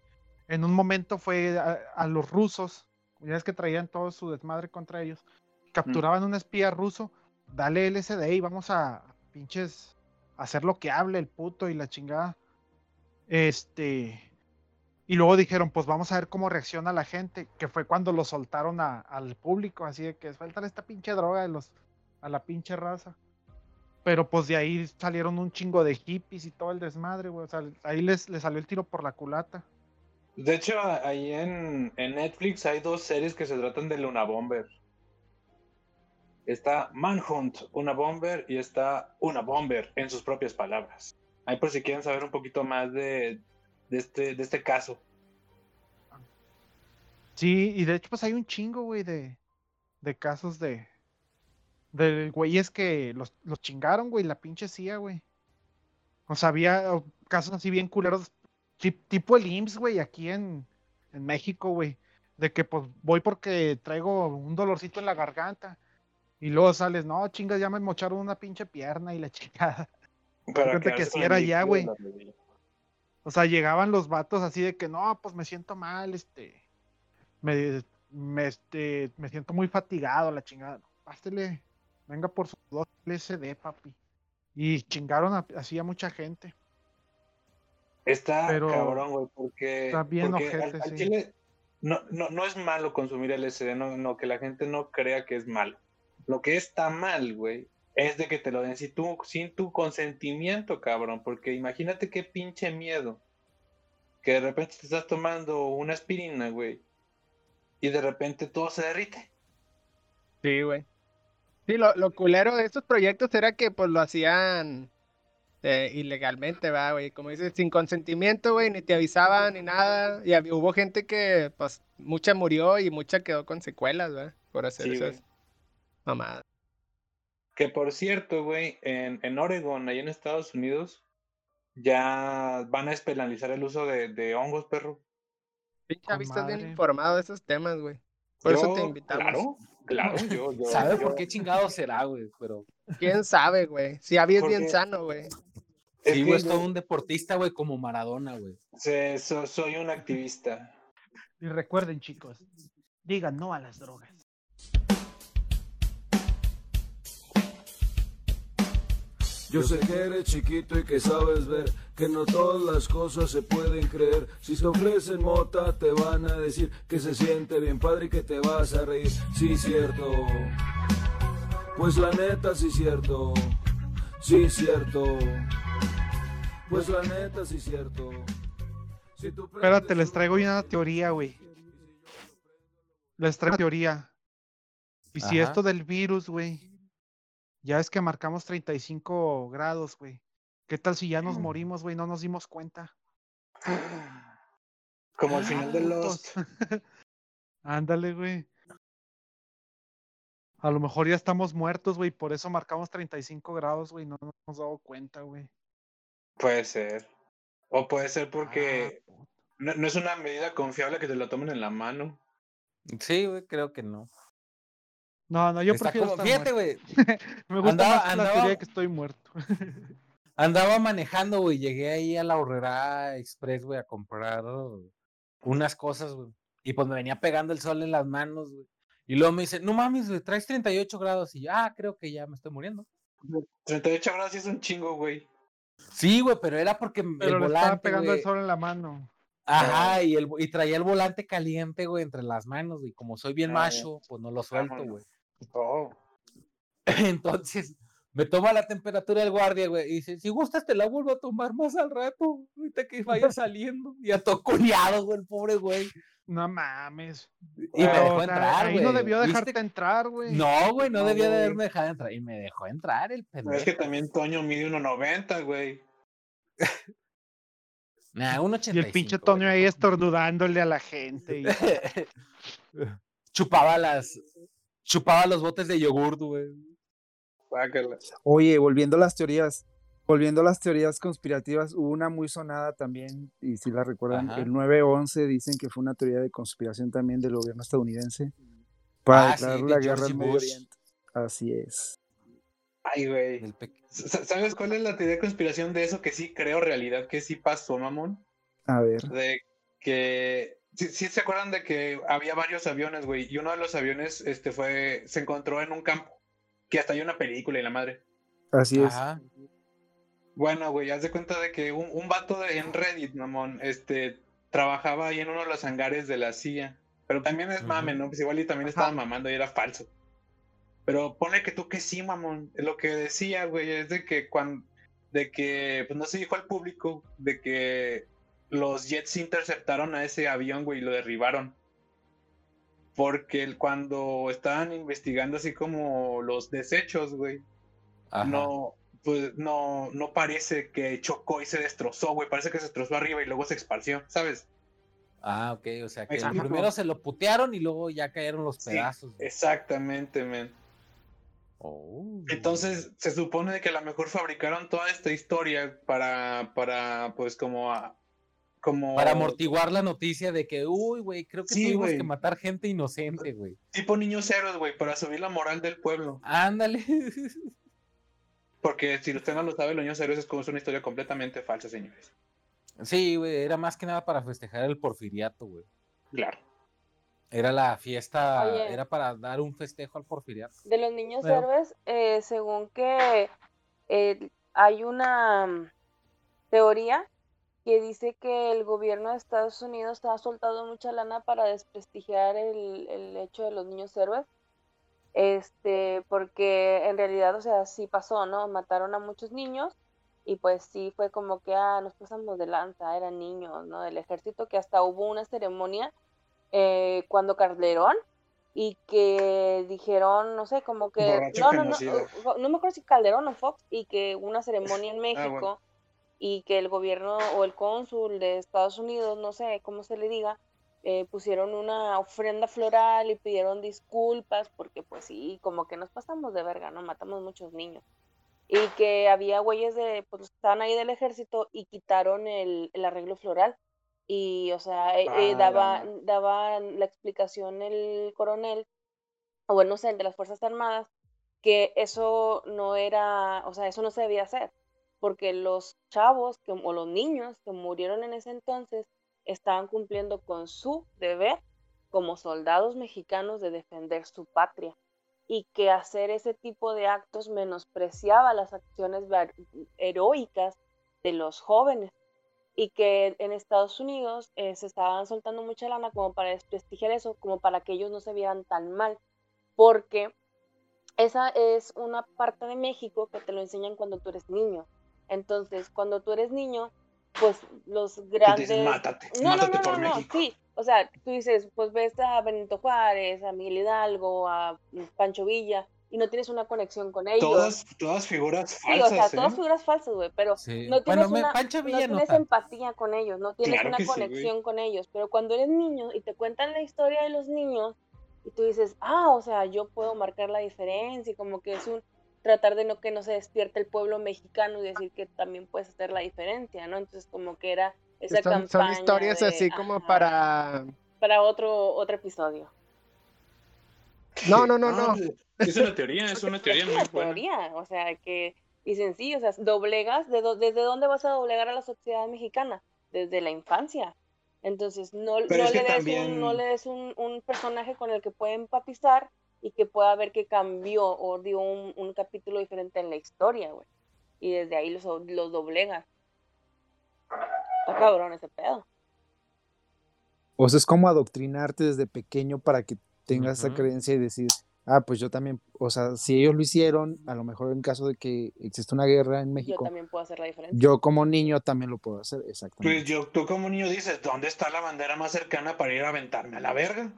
Speaker 1: en un momento fue a, a los rusos, ya es que traían todo su desmadre contra ellos, capturaban un espía ruso, dale LSD y vamos a pinches hacer lo que hable el puto y la chingada. Este. Y luego dijeron, pues vamos a ver cómo reacciona la gente, que fue cuando lo soltaron a- al público, así de que sueltan esta pinche droga de los, a la pinche raza. Pero pues de ahí salieron un chingo de hippies y todo el desmadre, güey. O sea, ahí les, les salió el tiro por la culata.
Speaker 2: De hecho, ahí en, en Netflix hay dos series que se tratan de Luna Bomber. está Manhunt, una bomber, y está una bomber en sus propias palabras. Ahí por si quieren saber un poquito más de, de este, de este caso.
Speaker 1: Sí, y de hecho, pues hay un chingo, güey, de, de casos de. De güeyes que los, los chingaron, güey, la pinche CIA, güey. O sea, había casos así bien culeros, ti- tipo el IMSS, güey, aquí en, en México, güey. De que pues voy porque traigo un dolorcito en la garganta. Y luego sales, no, chingas, ya me mocharon una pinche pierna y la chingada.
Speaker 2: Para
Speaker 1: que
Speaker 2: el
Speaker 1: era ya, güey. O sea, llegaban los vatos así de que no, pues me siento mal, este. Me, me, este, me siento muy fatigado, la chingada. Pásele, venga por su dos LSD, papi. Y chingaron a- así a mucha gente.
Speaker 2: Está
Speaker 1: Pero
Speaker 2: cabrón, güey, porque,
Speaker 1: está bien
Speaker 2: porque al-
Speaker 1: ojete,
Speaker 2: al
Speaker 1: sí.
Speaker 2: chile no, no, no es malo consumir LSD, no, no, que la gente no crea que es malo. Lo que está mal, güey, es de que te lo den sin tu, sin tu consentimiento, cabrón, porque imagínate qué pinche miedo. Que de repente te estás tomando una aspirina, güey, y de repente todo se derrite.
Speaker 3: Sí, güey. Sí, lo, lo culero de estos proyectos era que pues lo hacían eh, ilegalmente, va, güey. Como dices, sin consentimiento, güey, ni te avisaban ni nada. Y hubo gente que, pues, mucha murió y mucha quedó con secuelas, ¿va? Por hacer
Speaker 2: Sí,
Speaker 3: esas mamadas.
Speaker 2: Que por cierto, güey, en, en Oregon, ahí en Estados Unidos, ya van a despenalizar el uso de, de hongos, perro.
Speaker 3: Pinche estás bien informado de esos temas, güey. Por eso te invitamos.
Speaker 2: Claro, claro, yo, yo,
Speaker 7: ¿Sabe
Speaker 2: yo-
Speaker 7: por qué chingado será, güey? Pero
Speaker 3: ¿Quién sabe, güey? Si Javi es bien sano, güey.
Speaker 2: Es
Speaker 7: sí, güey, es todo un deportista, güey, como Maradona, güey.
Speaker 2: se- so- soy un activista.
Speaker 1: Y recuerden, chicos, digan no a las drogas.
Speaker 8: Yo sé que eres chiquito y que sabes ver que no todas las cosas se pueden creer. Si se ofrecen mota te van a decir que se siente bien padre y que te vas a reír. Sí, cierto. Pues la neta, sí, cierto. Sí, cierto. Pues la neta, sí, cierto. Si tú
Speaker 1: Espérate, les traigo una teoría, güey. Les traigo una teoría. Y si
Speaker 7: Ajá.
Speaker 1: esto del virus, güey, ya es que marcamos 35 grados, güey. ¿Qué tal si ya nos morimos, güey? No nos dimos cuenta.
Speaker 2: Como al final de los.
Speaker 1: Ándale, güey. A lo mejor ya estamos muertos, güey, por eso marcamos 35 grados, güey, no nos hemos dado cuenta, güey.
Speaker 2: Puede ser. O puede ser
Speaker 1: Ah,
Speaker 2: porque no, no es una medida confiable que te lo tomen en la mano.
Speaker 7: Sí, güey, creo que no.
Speaker 1: No, no, yo
Speaker 7: Está
Speaker 1: prefiero
Speaker 7: como-
Speaker 1: estar
Speaker 7: fíjate,
Speaker 1: muerto.
Speaker 7: güey,
Speaker 1: Me gusta
Speaker 7: andaba-
Speaker 1: más la
Speaker 7: andaba-
Speaker 1: teoría que estoy muerto.
Speaker 7: andaba manejando, güey, llegué ahí a la Horrera Express, güey, a comprar unas cosas, güey. Y pues me venía pegando el sol en las manos, güey. Y luego me dice, no mames, güey, traes 38 grados. Y yo, ah, creo que ya me estoy muriendo.
Speaker 2: 38 grados sí es un chingo, güey.
Speaker 7: Sí, güey, pero era porque
Speaker 1: Pero
Speaker 7: el
Speaker 1: le estaba
Speaker 7: volante,
Speaker 1: pegando
Speaker 7: güey,
Speaker 1: el sol en la mano.
Speaker 7: Ajá, y, el, y traía el volante caliente, güey, entre las manos, y como soy bien
Speaker 2: Ah,
Speaker 7: macho, pues no lo suelto,
Speaker 2: Vámonos.
Speaker 7: güey.
Speaker 2: Oh.
Speaker 7: Entonces, me toma la temperatura el guardia, güey, y dice, si gustas te la vuelvo a tomar más al rato, ahorita que vaya saliendo. Y a todo coleado, güey, el pobre güey.
Speaker 1: No mames.
Speaker 7: Y me dejó entrar,
Speaker 1: ahí
Speaker 7: güey.
Speaker 1: no debió
Speaker 7: ¿Viste?
Speaker 1: dejarte entrar, güey.
Speaker 7: No, güey, no,
Speaker 2: No,
Speaker 7: debía de haberme dejado entrar. Y me dejó entrar el pendejo.
Speaker 2: es que también Toño mide 1.90, güey.
Speaker 7: Nah, un
Speaker 1: Y
Speaker 7: 85,
Speaker 1: el pinche
Speaker 7: güey.
Speaker 1: Toño ahí estornudándole a la gente. y-
Speaker 7: chupaba las. Chupaba los botes de yogur, güey.
Speaker 5: Oye, volviendo a las teorías, volviendo a las teorías conspirativas, hubo una muy sonada también, y si la recuerdan,
Speaker 7: Ajá.
Speaker 5: el 9-11 dicen que fue una teoría de conspiración también del gobierno estadounidense para
Speaker 7: Ah, sí,
Speaker 5: declarar
Speaker 7: de
Speaker 5: la guerra al Medio. Oriente. Así es.
Speaker 2: Ay, güey. ¿Sabes cuál es la teoría de conspiración de eso que sí creo realidad, que sí pasó, mamón?
Speaker 5: A ver.
Speaker 2: De que. Sí, sí se acuerdan de que había varios aviones, güey, y uno de los aviones este fue se encontró en un campo, que hasta hay una película y la madre.
Speaker 5: Así es.
Speaker 7: Ajá.
Speaker 2: Bueno, güey, haz de cuenta de que un, un vato de- en Reddit, mamón, este, trabajaba ahí en uno de los hangares de la CIA. Pero también es mame. ¿no? Pues igual y también estaba mamando y era falso. Pero ponle que tú que sí, mamón. Lo que decía, güey, es de que cuando, de que, pues no se dijo al público, de que los jets interceptaron a ese avión, güey, y lo derribaron. porque el- cuando estaban investigando así como los desechos, güey,
Speaker 7: Ajá.
Speaker 2: no, pues no, no parece que chocó y se destrozó, güey, parece que se destrozó arriba y luego se esparció, ¿sabes?
Speaker 7: Ah, ok, o sea que primero se lo putearon y luego ya cayeron los
Speaker 2: Sí,
Speaker 7: pedazos. güey.
Speaker 2: Exactamente, men.
Speaker 7: Oh.
Speaker 2: Entonces se supone de que a lo mejor fabricaron toda esta historia para, para, pues como, a- como
Speaker 7: Para amortiguar la noticia de que, uy, güey, creo que
Speaker 2: Sí,
Speaker 7: tuvimos que matar gente inocente, güey.
Speaker 2: tipo niños héroes, güey, para subir la moral del pueblo.
Speaker 7: Ándale.
Speaker 2: Porque si usted no lo sabe, los niños héroes es como es una historia completamente falsa, señores.
Speaker 7: Sí, güey, era más que nada para festejar el porfiriato, güey.
Speaker 2: Claro.
Speaker 7: Era la fiesta,
Speaker 4: Oye.
Speaker 7: era para dar un festejo al porfiriato.
Speaker 4: De los niños
Speaker 7: Pero-
Speaker 4: héroes, eh, según que eh, hay una mm, teoría que dice que el gobierno de Estados Unidos ha soltado mucha lana para desprestigiar el, el hecho de los niños héroes. Este, porque en realidad, o sea, sí pasó, ¿no? Mataron a muchos niños y pues sí fue como que, ah, nos pasamos de lanza, eran niños, ¿no? Del ejército, que hasta hubo una ceremonia eh, cuando Calderón y que dijeron, no sé, como que, no, no, no, uh, no me acuerdo si Calderón o Fox, y que hubo una ceremonia en México
Speaker 2: Ah, bueno.
Speaker 4: Y que el gobierno o el cónsul de Estados Unidos, no sé cómo se le diga, eh, pusieron una ofrenda floral y pidieron disculpas porque pues sí, como que nos pasamos de verga, ¿no? Matamos muchos niños. Y que había güeyes de, pues estaban ahí del ejército y quitaron el, el arreglo floral. Y, o sea, eh, eh,
Speaker 2: Ah, la
Speaker 4: daba, daba la explicación el coronel, o bueno, no sé, el de las Fuerzas Armadas, que eso no era, o sea, eso no se debía hacer, porque los chavos que, o los niños que murieron en ese entonces estaban cumpliendo con su deber como soldados mexicanos de defender su patria y que hacer ese tipo de actos menospreciaba las acciones heroicas de los jóvenes y que en Estados Unidos eh, se estaban soltando mucha lana como para desprestigiar eso, como para que ellos no se vieran tan mal, porque esa es una parte de México que te lo enseñan cuando tú eres niño. Entonces, cuando tú eres niño, pues los grandes...
Speaker 2: dicen, mátate,
Speaker 4: No, no,
Speaker 2: mátate
Speaker 4: no,
Speaker 2: por
Speaker 4: no, no,
Speaker 2: México.
Speaker 4: sí. O sea, tú dices, pues ves a Benito Juárez, a Miguel Hidalgo, a Pancho Villa, y no tienes una conexión con ellos.
Speaker 2: Todas, todas figuras
Speaker 4: Sí, o
Speaker 2: falsas,
Speaker 4: sea,
Speaker 2: ¿eh?
Speaker 4: todas figuras falsas, güey, pero
Speaker 7: Sí.
Speaker 4: no
Speaker 7: Bueno,
Speaker 4: tienes,
Speaker 7: me-
Speaker 4: una,
Speaker 7: Pancho
Speaker 4: no
Speaker 7: Villa no
Speaker 4: tienes empatía con ellos, no tienes
Speaker 2: Claro
Speaker 4: una
Speaker 2: que sí,
Speaker 4: conexión con ellos, pero cuando eres niño y te cuentan la historia de los niños y tú dices, ah, o sea, yo puedo marcar la diferencia y como que es un tratar de no que no se despierte el pueblo mexicano y decir que también puedes hacer la diferencia, ¿no? Entonces como que era esa
Speaker 3: Son, historias
Speaker 4: de-
Speaker 3: así como
Speaker 4: ajá,
Speaker 3: para...
Speaker 4: para otro otro episodio.
Speaker 3: No, no, no,
Speaker 2: Ah,
Speaker 3: no.
Speaker 2: pues, Es una teoría, es una teoría
Speaker 4: es
Speaker 2: muy
Speaker 4: una
Speaker 2: buena.
Speaker 4: teoría, o sea, que dicen sí, o sea, doblegas, ¿de dó- ¿desde dónde vas a doblegar a la sociedad mexicana? Desde la infancia. Entonces, no, no le des, un, no le des un, un personaje con el que pueda empatizar y que pueda ver que cambió o dio un, un capítulo diferente en la historia, güey. Y desde ahí los, los doblegas. Está cabrón ese pedo.
Speaker 5: O sea, es como adoctrinarte desde pequeño para que tengas esa
Speaker 7: Ujú.
Speaker 5: creencia y decir, ah, pues yo también, o sea, si ellos lo hicieron, a lo mejor en caso de que exista una guerra en
Speaker 4: Yo
Speaker 5: México,
Speaker 4: también puedo hacer la diferencia.
Speaker 5: yo como niño también lo puedo hacer,
Speaker 2: Pues
Speaker 5: exactamente.
Speaker 2: yo, tú como niño dices, ¿dónde está la bandera más cercana para ir a aventarme a la verga?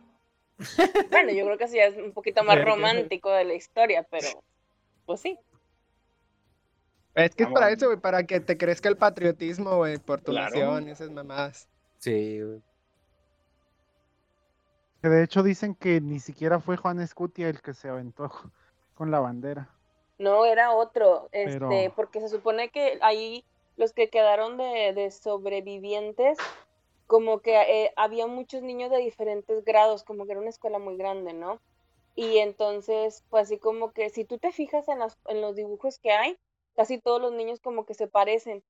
Speaker 4: Bueno, yo creo que ya es un poquito más romántico de la historia, pero pues sí.
Speaker 3: Es que es para eso, güey, para que te crezca el patriotismo, güey, por tu
Speaker 2: Claro.
Speaker 3: nación y esas mamadas.
Speaker 7: Sí, güey.
Speaker 1: Que de hecho dicen que ni siquiera fue Juan Escutia el que se aventó con la bandera.
Speaker 4: No, era otro, este,
Speaker 1: Pero-
Speaker 4: porque se supone que ahí los que quedaron de, de sobrevivientes, como que eh, había muchos niños de diferentes grados, como que era una escuela muy grande, ¿no? Y entonces, pues así como que si tú te fijas en, las, en los dibujos que hay, casi todos los niños como que se parecen,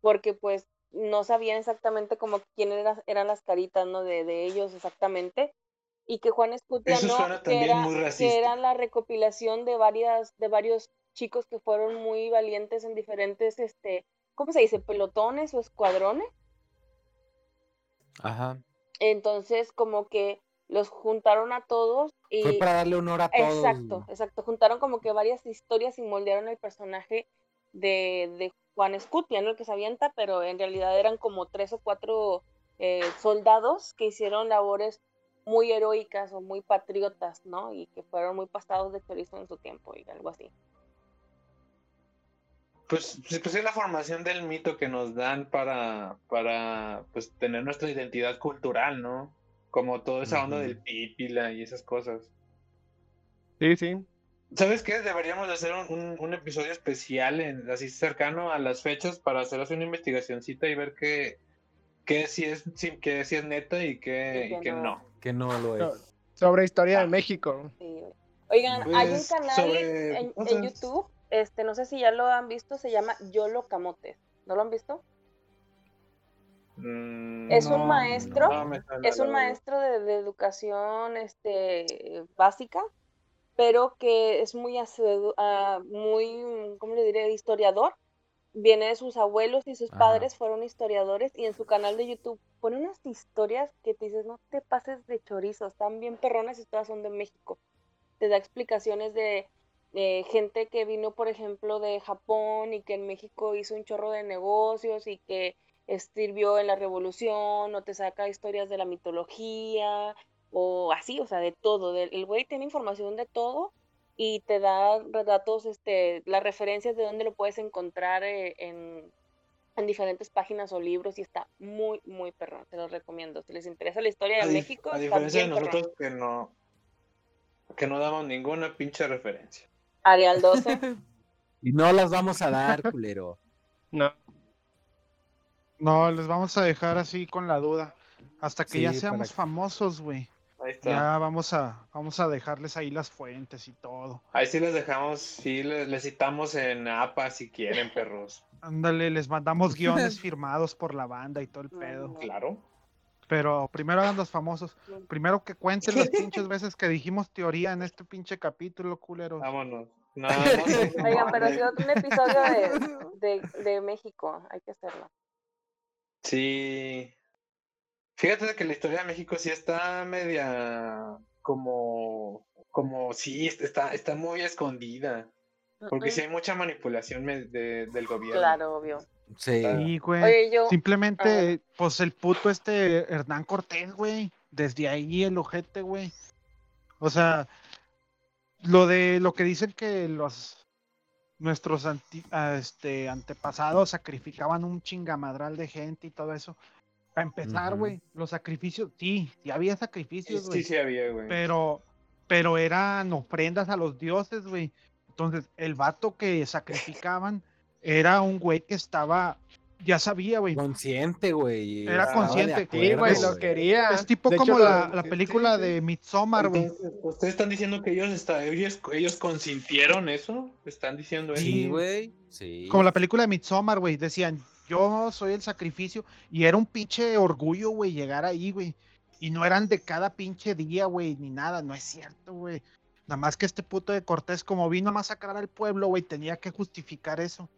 Speaker 4: porque pues no sabían exactamente como quién era- eran las caritas, ¿no? De, de ellos exactamente. Y que Juan Escutia
Speaker 2: Eso
Speaker 4: no, que era,
Speaker 2: muy
Speaker 4: que
Speaker 2: racista.
Speaker 4: era la recopilación de varias, de varios chicos que fueron muy valientes en diferentes, este, ¿cómo se dice? pelotones o escuadrones.
Speaker 7: Ajá.
Speaker 4: Entonces, como que los juntaron a todos y
Speaker 7: Fue para darle honor a todos.
Speaker 4: Exacto, exacto. Juntaron como que varias historias y moldearon el personaje de, de Juan Escutia, ¿no? El que se avienta, pero en realidad eran como tres o cuatro eh, soldados que hicieron labores muy heroicas o muy patriotas, ¿no? Y que fueron muy pasados de chorizo en su tiempo y algo así.
Speaker 2: Pues, pues es la formación del mito que nos dan para, para pues, tener nuestra identidad cultural, ¿no? Como toda esa onda del pípila y esas cosas.
Speaker 3: Sí, sí.
Speaker 2: ¿Sabes qué? Deberíamos de hacer un, un- un episodio especial en, así cercano a las fechas para hacer así una investigacioncita y ver qué, qué si es, sí, qué si es neta y qué,
Speaker 4: Y que
Speaker 2: y qué
Speaker 4: no.
Speaker 2: no.
Speaker 7: Que no lo
Speaker 3: No,
Speaker 7: es.
Speaker 3: Sobre historia
Speaker 2: Ah.
Speaker 3: de México.
Speaker 4: Sí, güey. Oigan, hay un
Speaker 2: Pues,
Speaker 4: canal
Speaker 2: sobre
Speaker 4: en. YouTube, este, no sé si ya lo han visto, se llama Yolo Camotes. ¿No lo han visto?
Speaker 2: Mm,
Speaker 4: Es
Speaker 1: No,
Speaker 4: un maestro,
Speaker 2: no
Speaker 4: es un maestro de, de educación este, básica, pero que es muy, ah, muy, ¿cómo le diré? Historiador. Viene de sus abuelos y sus
Speaker 7: Ajá.
Speaker 4: padres fueron historiadores y en su canal de YouTube pone unas historias que te dices, no te pases de chorizo, están bien perronas y todas son de México. Te da explicaciones de eh, gente que vino, por ejemplo, de Japón y que en México hizo un chorro de negocios y que sirvió en la revolución, o te saca historias de la mitología, o así, o sea, de todo. el güey tiene información de todo y te da datos, este, las referencias de dónde lo puedes encontrar eh, en, en diferentes páginas o libros y está muy, muy perrón, te lo recomiendo. Si les interesa la historia
Speaker 2: A
Speaker 4: de México,
Speaker 2: a
Speaker 4: está
Speaker 2: diferencia de
Speaker 4: perrón.
Speaker 2: nosotros que no, que no damos ninguna pinche referencia.
Speaker 4: Arial 12.
Speaker 7: Y no las vamos a dar, culero.
Speaker 3: No.
Speaker 1: No, les vamos a dejar así con la duda. Hasta que ya seamos
Speaker 7: para-
Speaker 1: famosos, güey.
Speaker 2: Ahí está.
Speaker 1: Ya vamos a, vamos a dejarles ahí las fuentes y todo.
Speaker 2: Ahí sí les dejamos, sí les, les citamos en APA si quieren, perros.
Speaker 1: Ándale, les mandamos guiones firmados por la banda y todo el pedo.
Speaker 2: Claro.
Speaker 1: Pero primero hagan los famosos. Primero que cuenten las pinches veces que dijimos teoría en este pinche capítulo, culeros.
Speaker 2: Vámonos. No, no, no,
Speaker 4: Oigan, pero
Speaker 2: eh,
Speaker 4: sí otro episodio de, de, de México, hay que hacerlo.
Speaker 2: Sí. Fíjate que la historia de México sí está media como, como, sí, está, está muy escondida. Porque sí hay mucha manipulación de- del gobierno.
Speaker 4: Claro, obvio.
Speaker 7: Sí.
Speaker 1: Sí, güey.
Speaker 4: Oye, yo,
Speaker 1: Simplemente, pues el puto este Hernán Cortés, güey. Desde ahí el ojete, güey. O sea, lo de lo que dicen que los nuestros anti- ah, este, antepasados sacrificaban un chingamadral de gente y todo eso. Para empezar, güey, los sacrificios, sí, sí había
Speaker 2: Sí,
Speaker 1: sacrificios,
Speaker 2: sí,
Speaker 1: güey.
Speaker 2: sí había, güey.
Speaker 1: Pero, pero eran ofrendas a los dioses, güey. Entonces, el vato que sacrificaban era un güey que estaba, ya sabía, güey.
Speaker 7: Consciente, güey.
Speaker 1: Era consciente.
Speaker 3: Sí, güey, lo quería.
Speaker 1: Es tipo
Speaker 3: De hecho,
Speaker 1: como
Speaker 3: lo-
Speaker 1: la, la película
Speaker 3: sí, sí.
Speaker 1: de Midsommar, güey.
Speaker 2: ¿ustedes están diciendo que ellos, está, ellos, ellos consintieron eso? ¿Están diciendo eso?
Speaker 7: Sí, güey. Sí.
Speaker 1: Como la película de Midsommar, güey. Decían, yo soy el sacrificio. Y era un pinche orgullo, güey, llegar ahí, güey. Y no eran de cada pinche día, güey, ni nada. No es cierto, güey. Nada más que este puto de Cortés, como vino a masacrar al pueblo, güey, tenía que justificar eso.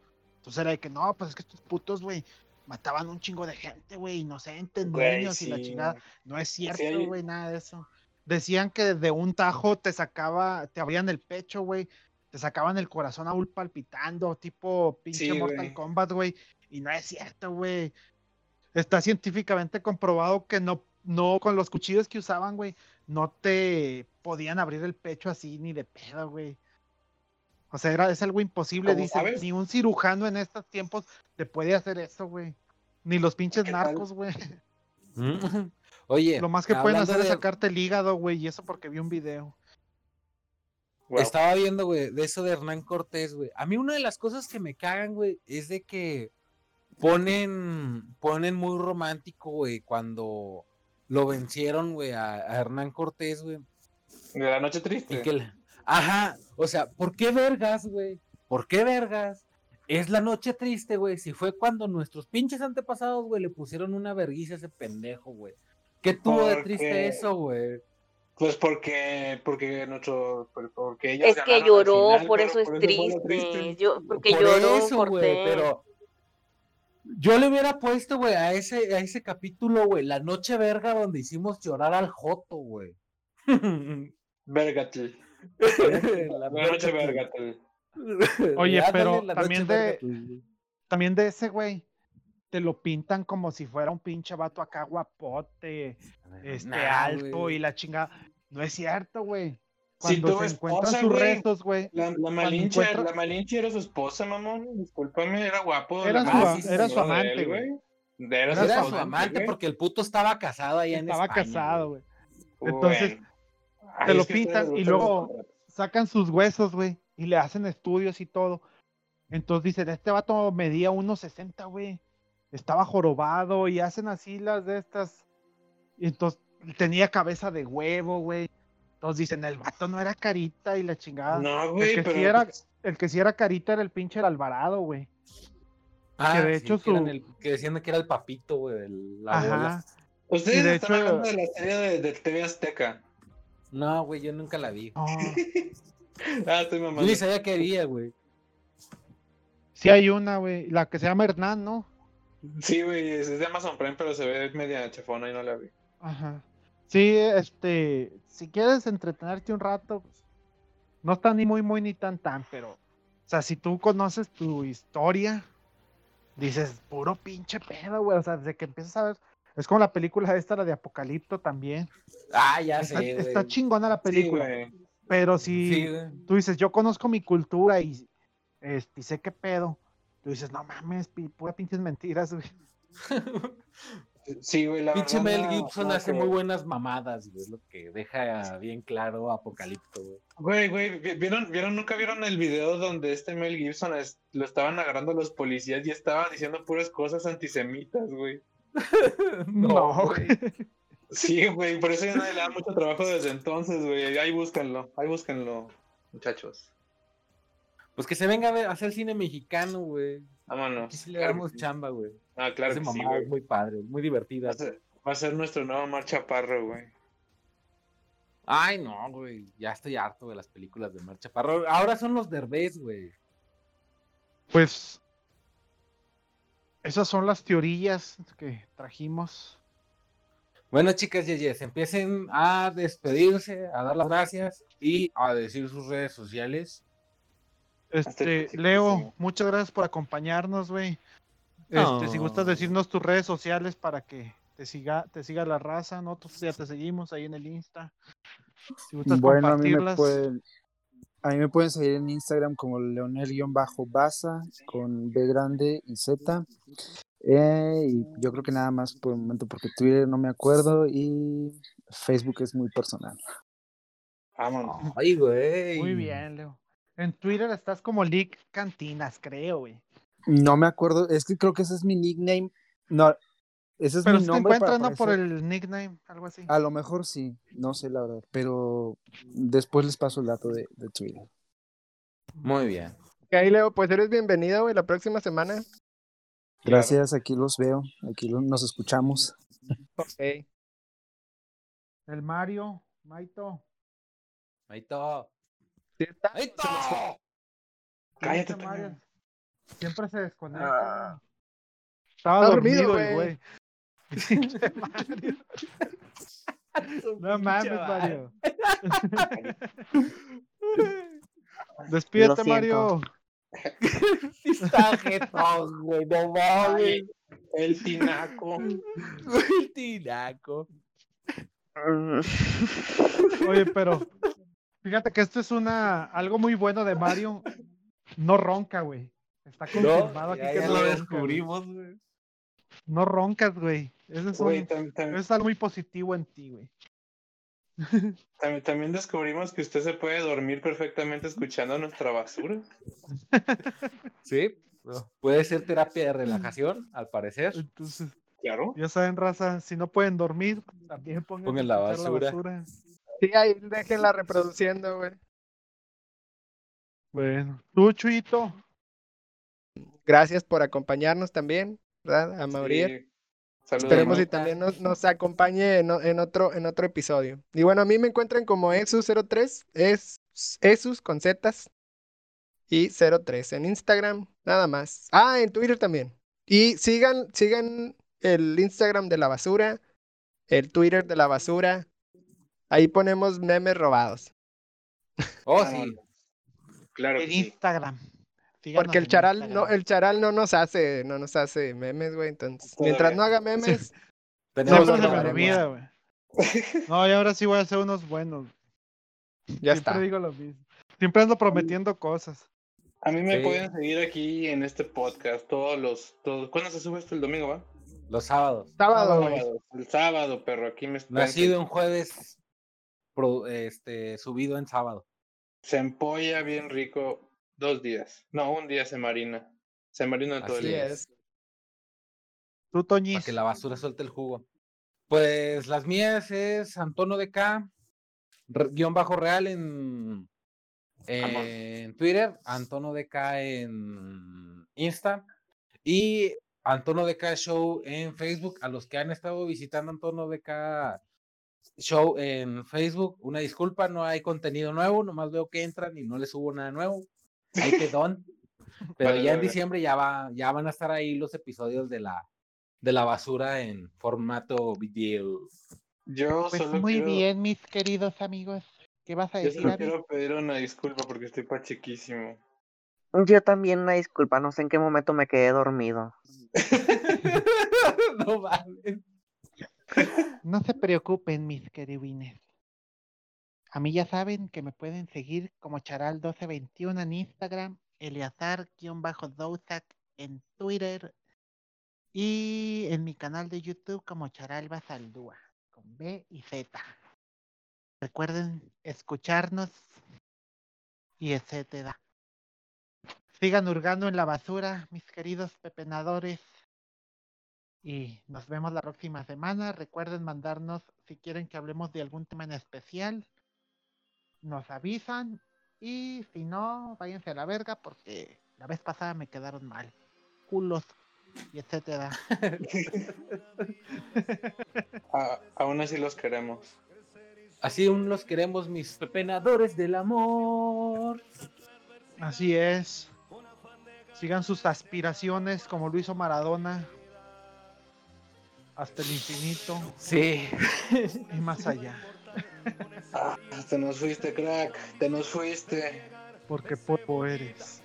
Speaker 1: Entonces era de que, no, pues es que estos putos, güey, mataban un chingo de gente, güey, inocentes,
Speaker 2: Güey,
Speaker 1: niños y la chingada. No es cierto, güey, nada de eso. Decían que de un tajo te sacaba, te abrían el pecho, güey. Te sacaban el corazón aún palpitando, tipo pinche
Speaker 2: Sí,
Speaker 1: Mortal. Kombat, güey. Y no es cierto, güey. Está científicamente comprobado que no, no, con los cuchillos que usaban, güey, no te podían abrir el pecho así ni de pedo, güey. O sea, era, es algo imposible,
Speaker 2: ¿Cómo
Speaker 1: dicen.
Speaker 2: sabes?
Speaker 1: Ni un cirujano en estos tiempos te puede hacer eso, güey. Ni los pinches narcos, güey.
Speaker 7: Mm. Oye,
Speaker 1: Lo más que pueden hacer es sacarte el hígado, güey, y eso porque vi un video.
Speaker 2: Wow.
Speaker 7: Estaba viendo, güey, de eso de Hernán Cortés, güey. A mí una de las cosas que me cagan, güey, es de que ponen, ponen muy romántico, güey, cuando lo vencieron, güey, a, a Hernán Cortés, güey.
Speaker 2: De la noche
Speaker 7: Y
Speaker 2: triste.
Speaker 7: que le- Ajá, o sea, ¿por qué vergas, güey? ¿Por qué vergas? Es la noche triste, güey. Si fue cuando nuestros pinches antepasados, güey, le pusieron una vergüenza a ese pendejo, güey. ¿Qué tuvo de triste eso, güey?
Speaker 2: Pues porque, porque nuestro, por- porque ellos
Speaker 4: es que lloró,
Speaker 2: final,
Speaker 4: por
Speaker 2: pero
Speaker 4: eso es triste. Yo, porque
Speaker 7: Por
Speaker 4: lloró
Speaker 7: eso, güey,
Speaker 4: Cortés.
Speaker 7: pero yo le hubiera puesto, güey, a ese, a ese capítulo, güey, la noche verga donde hicimos llorar al Joto, güey.
Speaker 2: Vergatel.
Speaker 7: La
Speaker 2: La noche
Speaker 7: verga,
Speaker 2: vergatel.
Speaker 1: Oye, pero también de-
Speaker 7: verga.
Speaker 1: También de ese, güey. te lo pintan como si fuera un pinche vato acá guapote, este
Speaker 7: Nah,
Speaker 1: alto y la chingada. No es cierto, güey. Cuando
Speaker 2: tuvo
Speaker 1: se encuentran
Speaker 2: esposa,
Speaker 1: sus restos, güey.
Speaker 2: La, la Malinche,
Speaker 1: encuentra-
Speaker 2: la Malinche era su esposa, mamón. Discúlpame, era guapo.
Speaker 1: Era
Speaker 2: la
Speaker 1: su- era amante, güey.
Speaker 2: Era,
Speaker 1: Era
Speaker 2: su amante,
Speaker 7: porque el puto estaba casado allá en
Speaker 1: Estaba
Speaker 7: España,
Speaker 1: casado,
Speaker 7: güey.
Speaker 1: güey. Entonces,
Speaker 2: Bueno. Ay,
Speaker 1: te lo
Speaker 2: que
Speaker 1: pintan y luego-. Sacan sus huesos, güey, y le hacen estudios y todo. Entonces dicen, este vato medía 1.60, güey. Estaba jorobado y hacen así las de estas. Y entonces tenía cabeza de huevo, güey. Entonces dicen, el vato no era carita y la chingada.
Speaker 2: No,
Speaker 1: el,
Speaker 2: güey,
Speaker 1: que
Speaker 2: pero.
Speaker 1: sí era, el que sí era carita era el pinche Alvarado, güey.
Speaker 7: Ah,
Speaker 1: de
Speaker 7: sí,
Speaker 1: hecho
Speaker 7: que, eran
Speaker 1: su-
Speaker 7: el- que decían que era el papito, güey, de la
Speaker 1: Ajá.
Speaker 7: bola.
Speaker 2: Ustedes
Speaker 1: de
Speaker 2: están
Speaker 1: hecho-
Speaker 2: hablando de la serie de, de TV Azteca.
Speaker 7: No, güey, yo nunca la vi.
Speaker 1: No,
Speaker 2: Ah, estoy
Speaker 7: Yo
Speaker 2: mamando.
Speaker 7: ni sabía que había, güey.
Speaker 1: sí hay una, güey, la que se llama Hernán, ¿no?
Speaker 2: Sí, güey, es de Amazon Prime, pero se ve media chafona y no la vi.
Speaker 1: Ajá. Sí, este, si quieres entretenerte un rato, pues, no está ni muy, muy, ni tan, tan, pero, o sea, si tú conoces tu historia, dices, puro pinche pedo, güey, o sea, desde que empiezas a ver, es como la película esta, la de Apocalipto también.
Speaker 7: Ah, ya
Speaker 1: Está,
Speaker 7: sé, güey.
Speaker 1: está chingona la
Speaker 2: Sí,
Speaker 1: película,
Speaker 2: güey.
Speaker 1: pero si
Speaker 7: Sí,
Speaker 1: tú dices, yo conozco mi cultura y, este, y sé qué pedo, tú dices, no mames, pura pinches mentiras, güey.
Speaker 2: Sí, güey, la
Speaker 7: Pinche
Speaker 2: verdad,
Speaker 7: Mel Gibson
Speaker 2: no
Speaker 7: hace muy buenas mamadas, güey. Es lo que deja bien claro Apocalipto, güey.
Speaker 2: Güey, güey, vi- ¿vieron, vieron, nunca vieron el video donde este Mel Gibson es- lo estaban agarrando los policías y estaba diciendo puras cosas antisemitas, güey?
Speaker 1: No, güey.
Speaker 2: Sí, güey, por eso ya nadie le da mucho trabajo desde entonces, güey. Ahí búscanlo, ahí búscanlo, muchachos.
Speaker 7: Pues que se venga a ver a hacer cine mexicano, güey.
Speaker 2: Vámonos.
Speaker 7: Aquí sí le damos chamba, güey.
Speaker 2: Ah, claro que sí, güey.
Speaker 7: muy padres, muy
Speaker 2: Va
Speaker 7: divertidas.
Speaker 2: a ser, va a ser nuestro nuevo Mar Chaparro, güey.
Speaker 7: Ay, no, güey. Ya estoy harto de las películas de Marcha Parro. Ahora son los Derbez, güey.
Speaker 1: Pues esas son las teorías que trajimos.
Speaker 7: Bueno, chicas y yeyes, empiecen a despedirse, a dar las gracias y a decir sus redes sociales.
Speaker 1: Este, Leo, muchas gracias por acompañarnos, güey. Este, si gustas decirnos tus redes sociales para que te siga, te siga la raza, nosotros ya te seguimos ahí en el Insta. Si gustas
Speaker 5: Bueno, a mí me
Speaker 1: compartirlas.
Speaker 5: pueden, a mí me pueden seguir en Instagram como Leonel-Baza con B grande y Z. Eh, y yo creo que nada más por el momento porque Twitter no me acuerdo y Facebook es muy personal.
Speaker 2: Vámonos.
Speaker 7: Ay, güey.
Speaker 1: Muy bien, Leo. En Twitter estás como Lick Cantinas, creo, güey.
Speaker 5: No me acuerdo, es que creo que ese es mi nickname. No, ese es
Speaker 1: Pero
Speaker 5: mi
Speaker 1: si te
Speaker 5: nombre
Speaker 1: ¿no? Por el nickname, algo así.
Speaker 5: A lo mejor sí, no sé la verdad, pero después les paso el dato de, de Twitter.
Speaker 7: Muy bien.
Speaker 3: Ok, Leo, pues eres bienvenido, güey, la próxima semana.
Speaker 5: Gracias, aquí los veo, aquí lo- nos escuchamos.
Speaker 3: Ok.
Speaker 1: El Mario, Maito.
Speaker 7: Ahí está.
Speaker 3: ¿Sí está?
Speaker 7: Ahí está.
Speaker 2: Cállate,
Speaker 1: Mario. Siempre se desconecta.
Speaker 3: Ah.
Speaker 1: Estaba dormido,
Speaker 3: güey.
Speaker 1: No mames, Mario. Despídete. Mario.
Speaker 7: Está jetón, güey. No mames.
Speaker 2: El tinaco.
Speaker 7: El tinaco.
Speaker 1: Oye, pero fíjate que esto es una algo muy bueno de Mario. No ronca, güey. Está confirmado
Speaker 7: No,
Speaker 1: aquí
Speaker 7: ya,
Speaker 1: que
Speaker 7: ya
Speaker 1: no
Speaker 7: lo
Speaker 1: ronca,
Speaker 7: descubrimos, güey.
Speaker 1: No roncas, güey. Eso es,
Speaker 2: Güey,
Speaker 1: un-
Speaker 2: tam- tam-
Speaker 1: eso es algo muy positivo en ti, güey.
Speaker 2: tam- también descubrimos que usted se puede dormir perfectamente escuchando nuestra basura.
Speaker 7: Sí. Puede ser terapia de relajación, al parecer.
Speaker 1: Entonces,
Speaker 2: Claro.
Speaker 1: ya saben, raza, si no pueden dormir, también pongan,
Speaker 7: Pongan la basura.
Speaker 3: Sí, ahí déjenla reproduciendo, güey.
Speaker 1: Bueno, tú, Chuito.
Speaker 3: Gracias por acompañarnos también, ¿verdad? A Maurier.
Speaker 2: Sí. Saludos.
Speaker 3: Esperemos si también nos, nos acompañe en, otro, en otro episodio. Y bueno, a mí me encuentran como Esus03, es Esus con Zetas y 03 en Instagram, nada más. Ah, en Twitter también. Y sigan, sigan el Instagram de la basura, el Twitter de la basura. Ahí ponemos memes robados.
Speaker 7: Oh,
Speaker 2: Vámonos.
Speaker 7: sí.
Speaker 2: Claro
Speaker 1: En
Speaker 2: sí.
Speaker 1: Instagram. Síganos
Speaker 3: Porque el charal no, el charal no nos hace, no nos hace memes, güey. Entonces, mientras no haga memes,
Speaker 7: Tenemos
Speaker 1: me
Speaker 3: grabaremos.
Speaker 1: olvida, güey. No, y ahora sí voy a hacer unos buenos.
Speaker 3: ya
Speaker 1: Siempre
Speaker 3: está.
Speaker 1: digo lo mismo. Siempre ando prometiendo cosas.
Speaker 2: A mí me
Speaker 7: Sí.
Speaker 2: pueden seguir aquí en este podcast todos los... Todos... ¿Cuándo se sube esto? ¿El domingo, va?
Speaker 7: Los sábados.
Speaker 3: Sábado, güey.
Speaker 2: Sábados. El sábado, perro. Aquí me pueden
Speaker 7: Nacido en jueves, pro- este, subido en sábado.
Speaker 2: Se empolla bien rico dos días. No, un día se marina. Se marina todo el
Speaker 7: Así
Speaker 2: día.
Speaker 3: es.
Speaker 1: Tú,
Speaker 7: Para
Speaker 1: Toñis.
Speaker 7: que la basura suelte el jugo. Pues las mías es Antono de K, guion bajo real en, en Twitter, Antono de K en Insta y Antono de K Show en Facebook. A los que han estado visitando Antono de K Show en Facebook, una disculpa, no hay contenido nuevo, nomás veo que entran y no les subo nada nuevo. Ahí quedó. Pero
Speaker 2: Vale,
Speaker 7: ya en
Speaker 2: vale.
Speaker 7: diciembre ya va, ya van a estar ahí los episodios de la de la basura en formato video.
Speaker 2: Yo
Speaker 1: Pues
Speaker 2: solo
Speaker 1: muy
Speaker 2: quiero...
Speaker 1: bien, mis queridos amigos. ¿Qué vas a
Speaker 2: Yo
Speaker 1: decir,
Speaker 2: solo
Speaker 1: Abby?
Speaker 2: quiero pedir una disculpa porque estoy pachequísimo.
Speaker 6: Yo también una disculpa, no sé en qué momento me quedé dormido.
Speaker 7: no mames.
Speaker 1: No se preocupen, mis querubines. A mí ya saben que me pueden seguir como Charal1221 en Instagram, Eleazar-Dousac en Twitter y en mi canal de YouTube como Charal Basaldúa, con B y Z. Recuerden escucharnos y etcétera. Sigan hurgando en la basura, mis queridos pepenadores. Y nos vemos la próxima semana. Recuerden mandarnos si quieren que hablemos de algún tema en especial. Nos avisan. Y si no, váyanse a la verga porque la vez pasada me quedaron mal. Culos y etcétera.
Speaker 2: A- aún así los queremos.
Speaker 7: Así aún los queremos, mis pepenadores del amor.
Speaker 1: Así es. Sigan sus aspiraciones como lo hizo Maradona. Hasta el infinito
Speaker 7: Sí.
Speaker 1: y más allá.
Speaker 2: Ah, te nos fuiste, crack. Te nos fuiste.
Speaker 1: Porque polvo eres.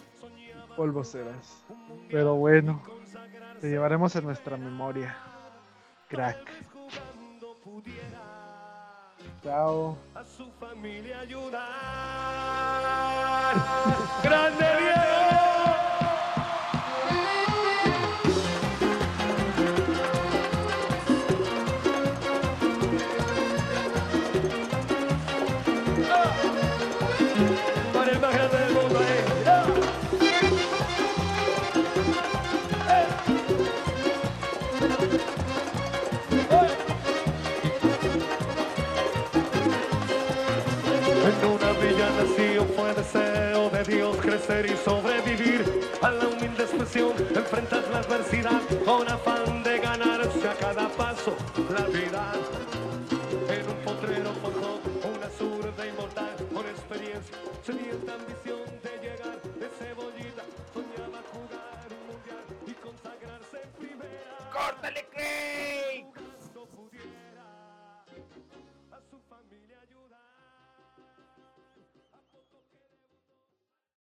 Speaker 1: Polvo serás. Pero bueno, te llevaremos en nuestra memoria. Crack. Chao.
Speaker 8: a su familia ayudar. ¡Grande Diego! Crecer y sobrevivir a la humilde expresión. Enfrentas la adversidad con afán de ganarse a cada paso la vida. En un potrero forjó una zurda inmortal con experiencia, sedienta ambición de llegar de cebollita. Soñaba jugar un mundial y consagrarse en primera.
Speaker 7: ¡Córtale que!